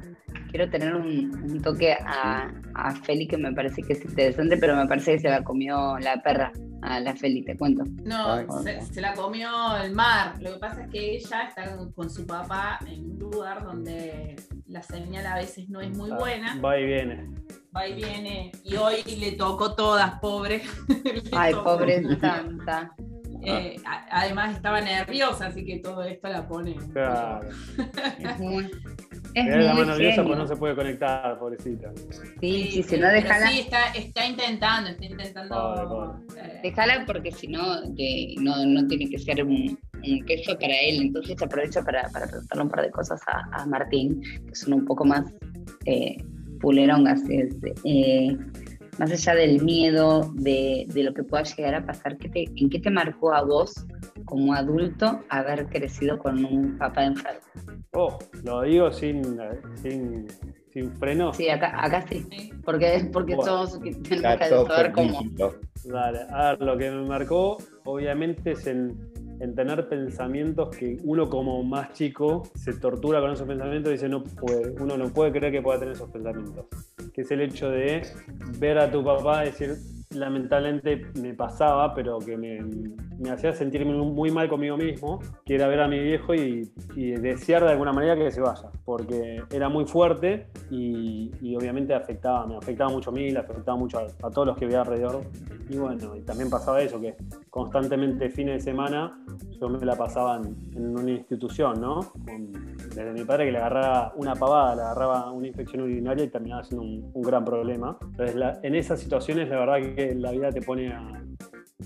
quiero tener un, un toque a, a, Feli que me parece que es interesante, pero me parece que se la comió la perra a la Feli, te cuento. No, se, se, la comió el mar. Lo que pasa es que ella está con su papá en un lugar donde la señal a veces no es muy buena. Va y viene. Va y viene. Y hoy le tocó todas, pobre. *laughs* Ay, pobre santa. Eh, además estaba nerviosa, así que todo esto la pone. Claro. Es la mano nerviosa pues no se puede conectar, pobrecita. Sí, sí, si no déjala. Sí, está, está intentando, está intentando. Vale, vale. Eh... Déjala porque si no, no, no tiene que ser un, un, queso para él. Entonces aprovecho para, para preguntarle un par de cosas a, a Martín, que son un poco más eh, pulerongas. Es, eh, más allá del miedo, de, de, lo que pueda llegar a pasar, ¿qué te, ¿en qué te marcó a vos como adulto haber crecido con un papá enfermo? Oh, lo digo sin, sin, sin freno. Sí, acá, acá sí, porque, porque bueno, somos tenemos que saber cómo. Dale, a ver, lo que me marcó obviamente es en, en, tener pensamientos que uno como más chico se tortura con esos pensamientos y dice no puede, uno no puede creer que pueda tener esos pensamientos. Que es el hecho de ver a tu papá decir, lamentablemente me pasaba, pero que me, me, hacía sentirme muy mal conmigo mismo, que era ver a mi viejo y, y desear de alguna manera que se vaya, porque era muy fuerte y, obviamente afectaba, me afectaba mucho a mí, le afectaba mucho a, a, todos los que veía alrededor. Y bueno, y también pasaba eso, que constantemente fines de semana yo me la pasaba en, en una institución, ¿no? Con, desde mi padre que le agarraba una pavada, le agarraba una infección urinaria y terminaba siendo un, un gran problema. Entonces, la, en esas situaciones, la verdad que la vida te pone a,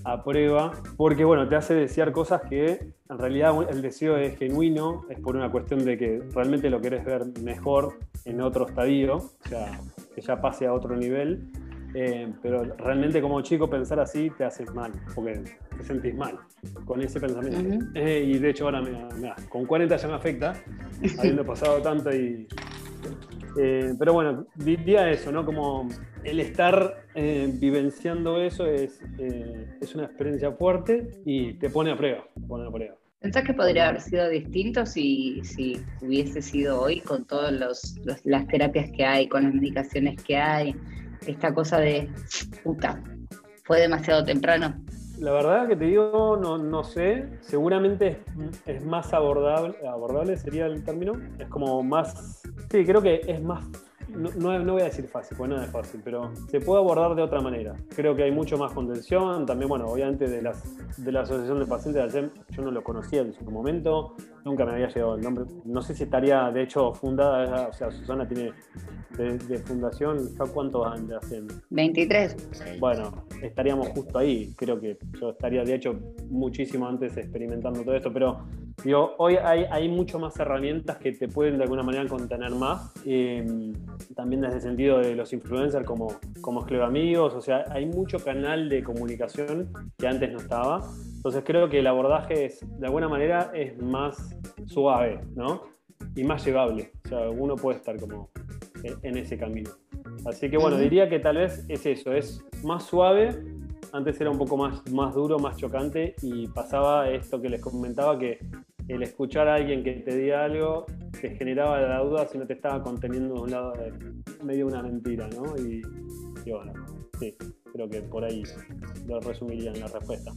a, prueba, porque bueno, te hace desear cosas que en realidad el deseo es genuino, es por una cuestión de que realmente lo querés ver mejor en otro estadio, o sea, que ya pase a otro nivel. Eh, pero realmente como chico pensar así te haces mal, porque te sentís mal con ese pensamiento. Uh -huh. eh, y de hecho ahora, mira, mira, con 40 ya me afecta, habiendo pasado tanto y eh, pero bueno, diría eso, ¿no? Como el estar eh, vivenciando eso es, eh, es una experiencia fuerte y te pone a prueba. Te pone a prueba. ¿Pensás que podría haber sido distinto si, si hubiese sido hoy con todas las terapias que hay, con las medicaciones que hay? Esta cosa de, puta, fue demasiado temprano. La verdad que te digo, no, no sé. Seguramente es, es, más abordable, abordable sería el término. Es como más. Sí, creo que es más, no, no- no voy a decir fácil, porque no es fácil, pero se puede abordar de otra manera. Creo que hay mucho más contención, también, bueno, obviamente de, las, de la Asociación de Pacientes de ASEM, yo no lo conocía en su momento, nunca me había llegado el nombre, no sé si estaría, de hecho, fundada, o sea, Susana tiene de, de fundación, ¿ya cuántos años de ASEM? 23. Bueno, estaríamos justo ahí. Creo que yo estaría, de hecho, muchísimo antes experimentando todo esto, pero digo, hoy hay, hay mucho más herramientas que te pueden de alguna manera contener más. Eh, también desde el sentido de los influencers como, como Esclero Amigos, o sea, hay mucho canal de comunicación que antes no estaba. Entonces creo que el abordaje es, de alguna manera, es más suave, ¿no? Y más llevable. O sea, uno puede estar como en- en ese camino. Así que bueno, diría que tal vez es eso, es más suave. Antes era un poco más, más duro, más chocante y pasaba esto que les comentaba, que el escuchar a alguien que te diga algo te generaba la duda si no te estaba conteniendo de un lado de medio una mentira, ¿no? Y, bueno, sí, creo que por ahí lo resumiría en la respuesta.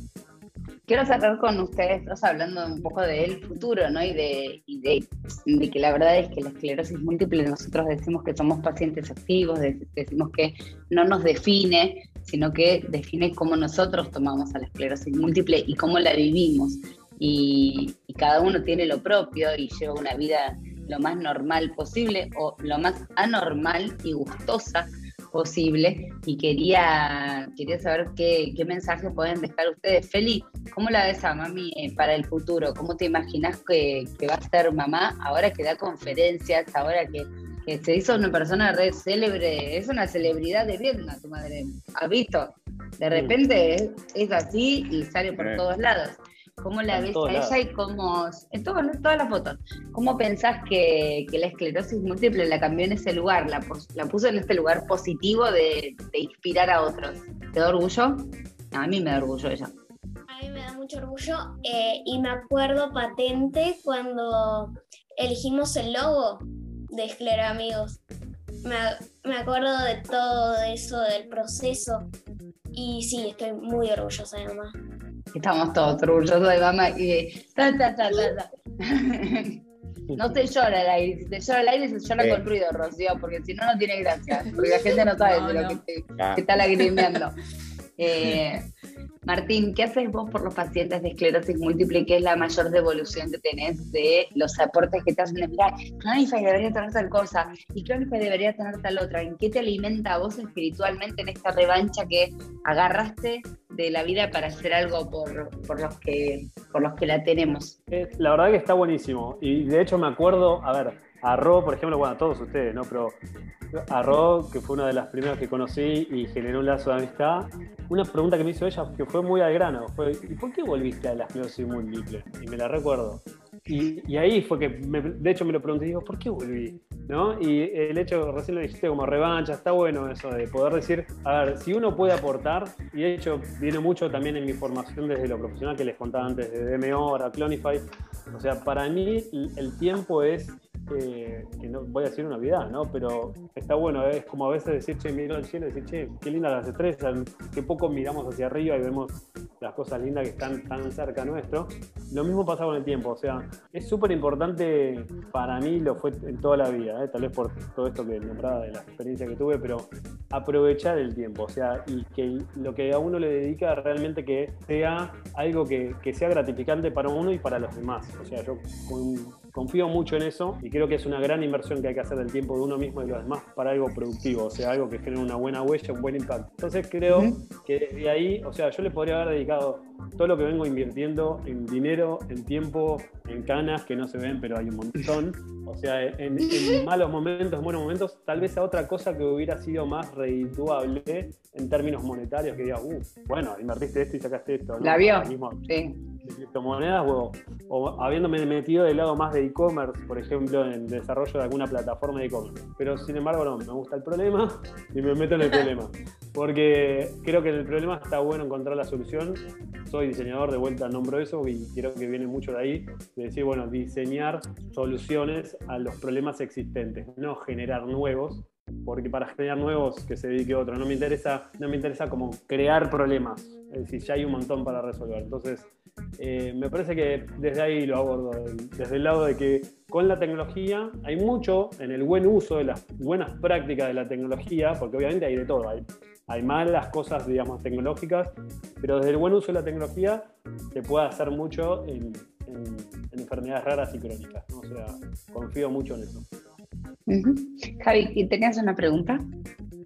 Quiero cerrar con ustedes dos hablando un poco del futuro, ¿no? Y de, y de, que la verdad es que la esclerosis múltiple nosotros decimos que somos pacientes activos, de- decimos que no nos define, sino que define cómo nosotros tomamos la esclerosis múltiple y cómo la vivimos. Y, y cada uno tiene lo propio y lleva una vida lo más normal posible o lo más anormal y gustosa posible y quería, quería saber qué, qué mensaje pueden dejar ustedes. Feli, ¿cómo la ves a mami eh, para el futuro? ¿Cómo te imaginas que, que va a ser mamá ahora que da conferencias, ahora que, que se hizo una persona red célebre? Es una celebridad de Vietnam, tu madre. ¿Has visto? De repente es, es así y sale por todos lados. ¿Cómo la En ves a ella lados. y cómo, en, todo- en todas las fotos, cómo pensás que, que la esclerosis múltiple la cambió en ese lugar, la, la puso en este lugar positivo de, de inspirar a otros? ¿Te da orgullo? A mí me da orgullo ella. A mí me da mucho orgullo eh, y me acuerdo patente cuando elegimos el logo de Esclera Amigos. Me, me acuerdo de todo eso, del proceso. Y sí, estoy muy orgullosa de mamá. Estamos todos orgullosos de mamá y ta, ta, ta, ta, ta. No se llora al aire, si se llora al aire se llora Sí. con ruido, Rocío, porque si no, no tiene gracia, porque la gente no sabe No, de lo no. que, te- Ah, que está lagrimeando. *laughs* Eh, Martín, ¿qué haces vos por los pacientes de esclerosis múltiple? ¿Qué es la mayor devolución que tenés de los aportes que te hacen? Mirá, Clonify debería tener tal cosa y Clonify debería tener tal otra. ¿En qué te alimenta vos espiritualmente en esta revancha que agarraste de la vida para hacer algo por, por los, que, por los que la tenemos? La verdad que está buenísimo. Y de hecho me acuerdo, a ver, a Ro, por ejemplo, bueno, a todos ustedes, ¿no? Pero a Ro, que fue una de las primeras que conocí y generó un lazo de amistad, una pregunta que me hizo ella que fue muy al grano, fue, ¿y por qué volviste a la esclerosis múltiple? Y me la recuerdo. Y, ahí fue que, de hecho me lo pregunté, digo, ¿por qué volví? ¿No? Y el hecho, recién lo dijiste como revancha, está bueno eso de poder decir, a ver, si uno puede aportar, y de hecho viene mucho también en mi formación desde lo profesional que les contaba antes, de DMO, ahora Clonify, o sea, para mí el tiempo es, eh, que no voy a decir una vida, ¿no? Pero está bueno, es como a veces decir, che, miro al cielo y decir, che, qué lindas las estrellas, qué poco miramos hacia arriba y vemos las cosas lindas que están tan cerca nuestro. Lo mismo pasa con el tiempo, o sea, es súper importante para mí, lo fue en toda la vida, ¿eh? tal vez por todo esto que nombraba de la experiencia que tuve, pero aprovechar el tiempo, o sea, y que lo que a uno le dedica realmente que sea algo que, que sea gratificante para uno y para los demás. O sea, yo con- confío mucho en eso y creo que es una gran inversión que hay que hacer del tiempo de uno mismo y de los demás para algo productivo, o sea, algo que genere una buena huella, un buen impacto. Entonces creo que desde ahí, o sea, yo le podría haber dedicado todo lo que vengo invirtiendo en dinero, en tiempo, en canas que no se ven, pero hay un montón. O sea, en, en malos momentos, en buenos momentos, tal vez a otra cosa que hubiera sido más redituable en términos monetarios, que diga, uh, bueno, invertiste esto y sacaste esto. ¿no? ¿La vio? Sí. Criptomonedas o, o habiéndome metido del lado más de e-commerce, por ejemplo, en desarrollo de alguna plataforma de e-commerce. Pero sin embargo, no, me gusta el problema y me meto en el problema. Porque creo que en el problema está bueno encontrar la solución. Soy diseñador, de vuelta nombro eso y creo que viene mucho de ahí, de decir, bueno, diseñar soluciones a los problemas existentes, no generar nuevos. porque para generar nuevos que se dedique otro. No me interesa, no me interesa como crear problemas. Es decir, ya hay un montón para resolver. Entonces, eh, me parece que desde ahí lo abordo, desde el lado de que con la tecnología hay mucho en el buen uso de las buenas prácticas de la tecnología, porque obviamente hay de todo, hay, hay malas cosas, digamos, tecnológicas, pero desde el buen uso de la tecnología se puede hacer mucho en, enfermedades raras y crónicas. O sea, confío mucho en eso. Javi, ¿tenías una pregunta?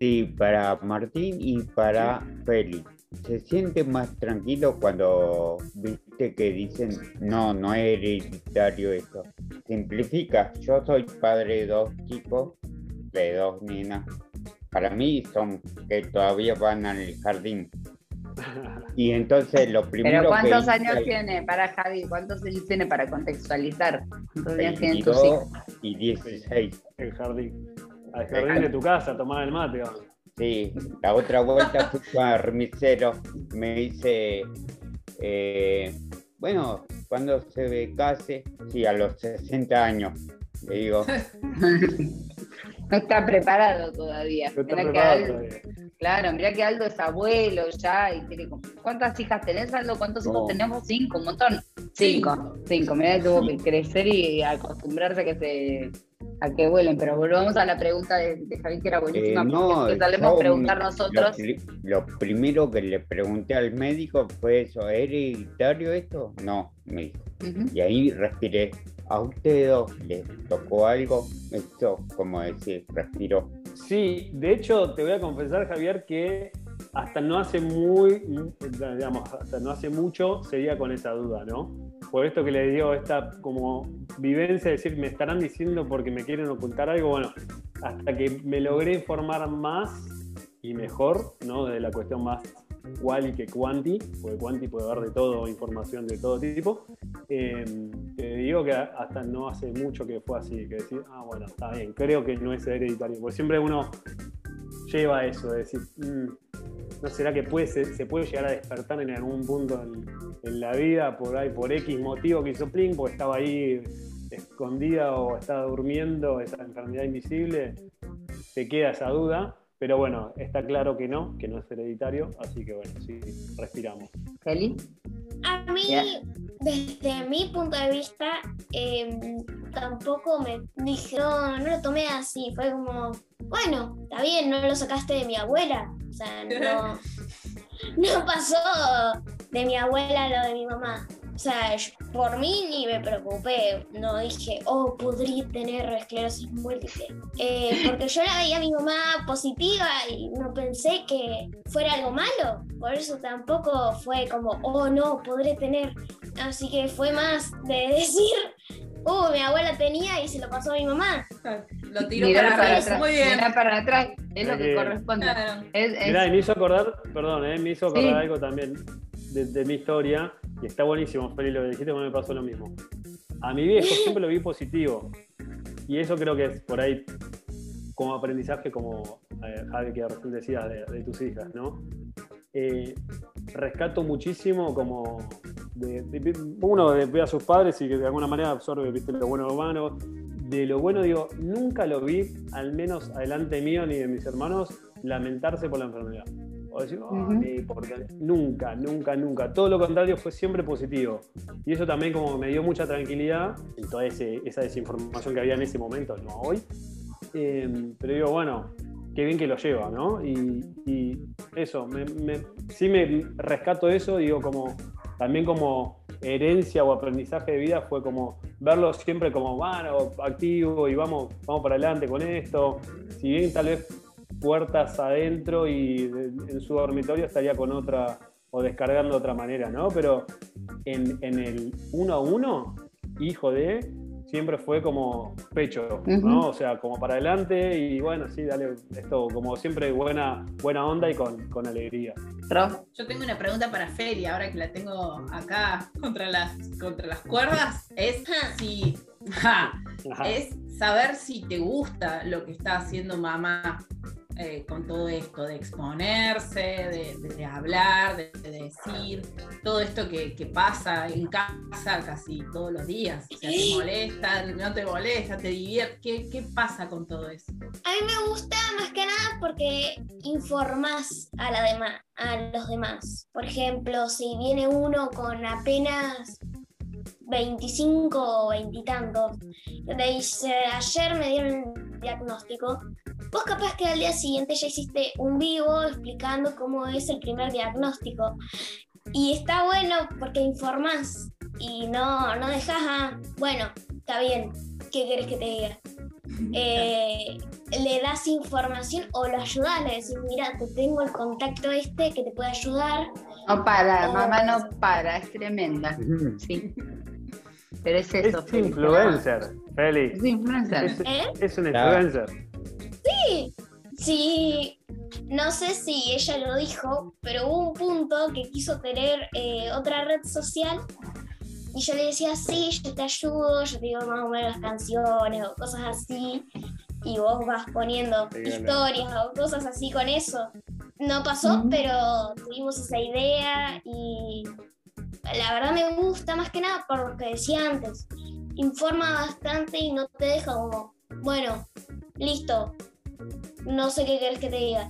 Sí, para Martín y para Félix. ¿Se siente más tranquilo cuando viste que dicen, no, no es hereditario eso? Simplifica, yo soy padre de dos chicos, de dos nenas. Para mí son que todavía van al jardín. *laughs* Y entonces lo primero ¿Pero cuántos años tiene para Javi? ¿Cuántos años tiene para contextualizar? ¿Cuántos años tienen tus hijos? Y 16. El jardín. Al jardín de tu casa, tomar el mate. Sí, la otra vuelta fui con remisero. Me dice, eh, bueno, cuando se ve case? Sí, a los 60 años. Le digo. *laughs* no está preparado todavía. No está preparado todavía. Claro, mira que Aldo es abuelo ya y tiene ¿Cuántas hijas tenés, Aldo? ¿Cuántos hijos tenemos? Cinco, un montón. Cinco, cinco. Mira, tuvo que crecer y acostumbrarse a que se a que vuelen, pero volvamos a la pregunta de, Javi que era buenísima, eh, no, que solemos preguntar nosotros. Lo, primero que le pregunté al médico fue eso, ¿es hereditario esto? No, me dijo. Y ahí respiré. ¿A ustedes dos les tocó algo? Esto, como decir, respiró. Sí, de hecho, te voy a confesar, Javier, que hasta no hace muy, digamos, hasta no hace mucho seguía con esa duda, ¿no? Por esto que le dio esta como vivencia, decir, me estarán diciendo porque me quieren ocultar algo, bueno, hasta que me logré informar más y mejor, ¿no? De la cuestión más quali que quanti, porque quanti puede haber de todo, información de todo tipo. Eh, te digo que hasta no hace mucho que fue así, que decir, ah, bueno, está bien, creo que no es hereditario, porque siempre uno lleva eso, de decir, mm, ¿no será que puede, se, puede llegar a despertar en algún punto en, la vida por ahí, por X motivo que hizo Plink, porque estaba ahí escondida o estaba durmiendo esa enfermedad invisible? Te queda esa duda. Pero bueno, está claro que no, que no es hereditario, así que bueno, sí, respiramos. ¿Feli? A mí, desde mi punto de vista, em, tampoco me dije, no, no lo tomé así, fue como, bueno, está bien, no lo sacaste de mi abuela, sea, *laughs* no, no pasó de mi abuela lo de mi mamá. O sea, por mí ni me preocupé, no dije, oh, podría tener esclerosis múltiple. Eh, *laughs* porque yo la veía a mi mamá positiva y no pensé que fuera algo malo. Por eso tampoco fue como, oh, no, podré tener. Así que fue más de *laughs* decir, oh, mi abuela tenía y se lo pasó a mi mamá. *laughs* Lo tiró para, atrás. Muy bien. para atrás, es lo que corresponde. Mirá, me hizo acordar, perdón, eh, me hizo acordar algo también de, mi historia, y está buenísimo, Feli, lo que dijiste, me pasó lo mismo. A mi viejo *laughs* siempre lo vi positivo, y eso creo que es por ahí como aprendizaje, como eh, Javi, que recién decías de, tus hijas, ¿no? Eh, rescato muchísimo como de, uno de, ve a sus padres y que de alguna manera absorbe ¿viste? lo bueno o malo. De lo bueno, digo, nunca lo vi, al menos adelante mío ni de mis hermanos, lamentarse por la enfermedad. O decir, porque nunca, nunca, nunca. Todo lo contrario fue siempre positivo. Y eso también como me dio mucha tranquilidad en toda esa desinformación que había en ese momento, no hoy. Em, pero digo, bueno, qué bien que lo lleva, ¿no? Y, eso, me, sí me rescato eso, digo, como también como herencia o aprendizaje de vida fue como verlo siempre como, bueno, activo y vamos, vamos para adelante con esto. Si bien tal vez puertas adentro y en su dormitorio estaría con otra o descargando de otra manera, ¿no? Pero en, el uno a uno, hijo de, siempre fue como pecho, ¿no? O sea, como para adelante y bueno, sí, dale esto, como siempre buena, buena onda y con, con alegría. Yo tengo una pregunta para Feli, ahora que la tengo acá contra las, contra las cuerdas, es si... es saber si te gusta lo que está haciendo mamá eh, con todo esto de exponerse, de, hablar, de, decir, todo esto que, pasa en casa casi todos los días. O sea, te molesta, no te molesta, te divierte. ¿Qué, ¿Qué pasa con todo eso? A mí me gusta más que nada porque informas a, la a los demás. Por ejemplo, si viene uno con apenas 25 o 20 y tantos, le dice, ayer me dieron el diagnóstico, vos capaz que al día siguiente ya hiciste un vivo explicando cómo es el primer diagnóstico. Y está bueno porque informás y no, no dejas a, bueno, está bien, ¿qué querés que te diga? *laughs* Eh, le das información o lo ayudas, le decís, mira, te tengo el contacto este que te puede ayudar. No para, mamá no para, es tremenda. Sí. Pero es eso. Es influencer, Feli. Es influencer. Es, ¿Eh? es un influencer. Sí, sí. No sé si ella lo dijo, pero hubo un punto que quiso tener eh, otra red social y yo le decía, sí, yo te ayudo, yo te digo más o menos las canciones o cosas así, y vos vas poniendo historias o cosas así con eso. No pasó, pero tuvimos esa idea y la verdad me gusta más que nada por lo que decía antes. Informa bastante y no te deja como, bueno, listo, no sé qué querés que te diga.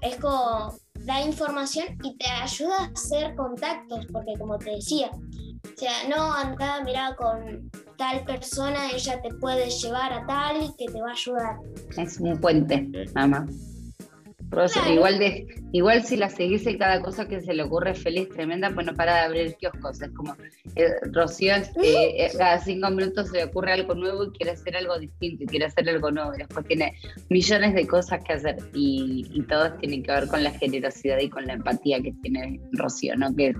Es como, da información y te ayuda a hacer contactos, porque como te decía, o sea, no anda, mira, con tal persona, ella te puede llevar a tal y que te va a ayudar. Es un puente, mamá. Igual, de, igual si la seguís en cada cosa que se le ocurre feliz, tremenda, pues no para de abrir kioscos. Es como, eh, Rocío, eh, eh, cada cinco minutos se le ocurre algo nuevo y quiere hacer algo distinto y quiere hacer algo nuevo. después tiene millones de cosas que hacer y, y todos tienen que ver con la generosidad y con la empatía que tiene Rocío, ¿no? Que,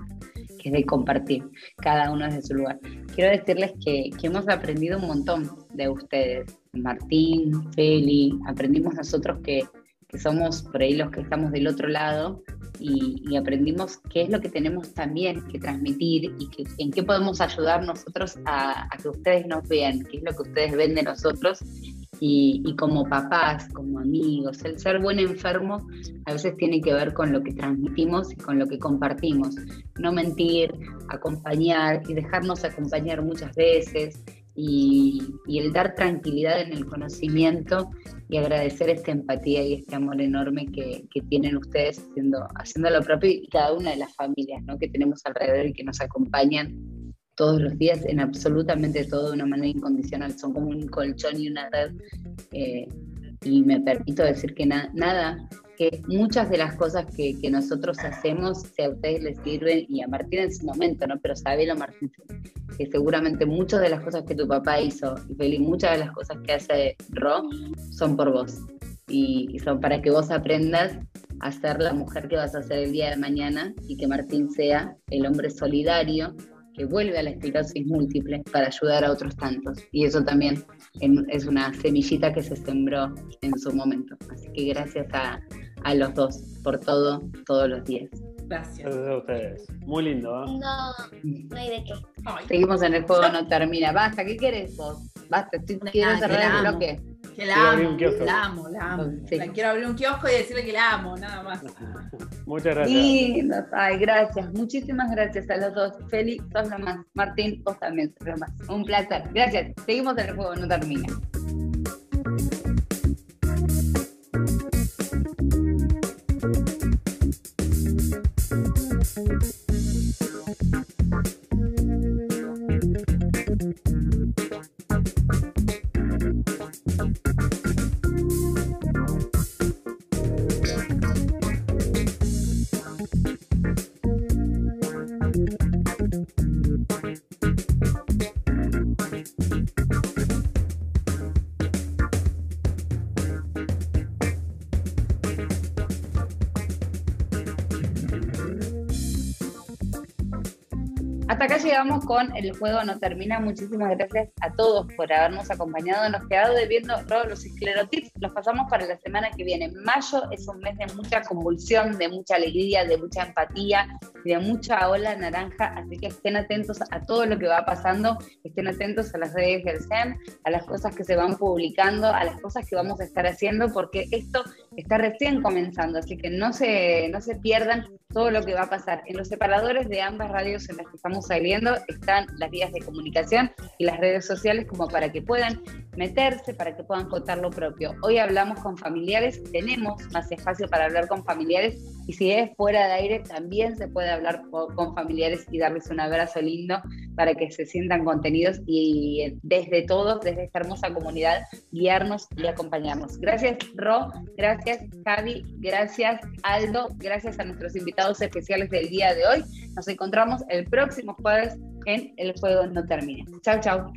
que es de compartir, cada uno desde su lugar. Quiero decirles que, que hemos aprendido un montón de ustedes. Martín, Feli, aprendimos nosotros que que somos por ahí los que estamos del otro lado y, aprendimos qué es lo que tenemos también que transmitir y que, en qué podemos ayudar nosotros a, que ustedes nos vean, qué es lo que ustedes ven de nosotros y, y, como papás, como amigos. El ser buen enfermo a veces tiene que ver con lo que transmitimos y con lo que compartimos. No mentir, acompañar y dejarnos acompañar muchas veces y, el dar tranquilidad en el conocimiento y agradecer esta empatía y este amor enorme que, tienen ustedes haciendo, haciendo lo propio y cada una de las familias ¿no? que tenemos alrededor y que nos acompañan todos los días en absolutamente todo de una manera incondicional. Son como un colchón y una red. Eh, y me permito decir que nada que muchas de las cosas que, nosotros hacemos, si a ustedes les sirven, y a Martín en su momento, ¿no? Pero sabelo, Martín, que seguramente muchas de las cosas que tu papá hizo, y Feli, muchas de las cosas que hace Ro, son por vos. Y, son para que vos aprendas a ser la mujer que vas a ser el día de mañana y que Martín sea el hombre solidario que vuelve a la esclerosis múltiple para ayudar a otros tantos. Y eso también es una semillita que se sembró en su momento. Así que gracias a, a los dos por todo, todos los días. Gracias. Gracias a ustedes. Muy lindo, ¿eh? No, no hay de qué. Seguimos en el juego, no termina. Basta, ¿qué querés vos? Basta, estoy, quiero cerrar el bloque. Que la amo, la amo, la amo. quiero abrir un kiosco y decirle que la amo, nada más. *laughs* Muchas gracias. Lindo, ay, gracias. Muchísimas gracias a los dos. Feli, sos lo más. Martín, vos también sos lo más. Un placer. Gracias. Seguimos en el juego, no termina. Llegamos con El Juego No Termina. Muchísimas gracias a todos por habernos acompañado. Nos quedado debiendo todos los esclerotips. Los pasamos para la semana que viene. Mayo es un mes de mucha convulsión, de mucha alegría, de mucha empatía de mucha ola naranja. Así que estén atentos a todo lo que va pasando. Estén atentos a las redes del SEM, a las cosas que se van publicando, a las cosas que vamos a estar haciendo, porque esto está recién comenzando, así que no se, no se pierdan todo lo que va a pasar. En los separadores de ambas radios en las que estamos saliendo están las vías de comunicación y las redes sociales como para que puedan meterse, para que puedan contar lo propio. Hoy hablamos con familiares, tenemos más espacio para hablar con familiares y si es fuera de aire también se puede hablar con familiares y darles un abrazo lindo para que se sientan contenidos y desde todos, desde esta hermosa comunidad, guiarnos y acompañarnos. Gracias Ro, gracias Javi, gracias Aldo, gracias a nuestros especiales del día de hoy. Nos encontramos el próximo jueves en El Juego No Termina. Chao, chao.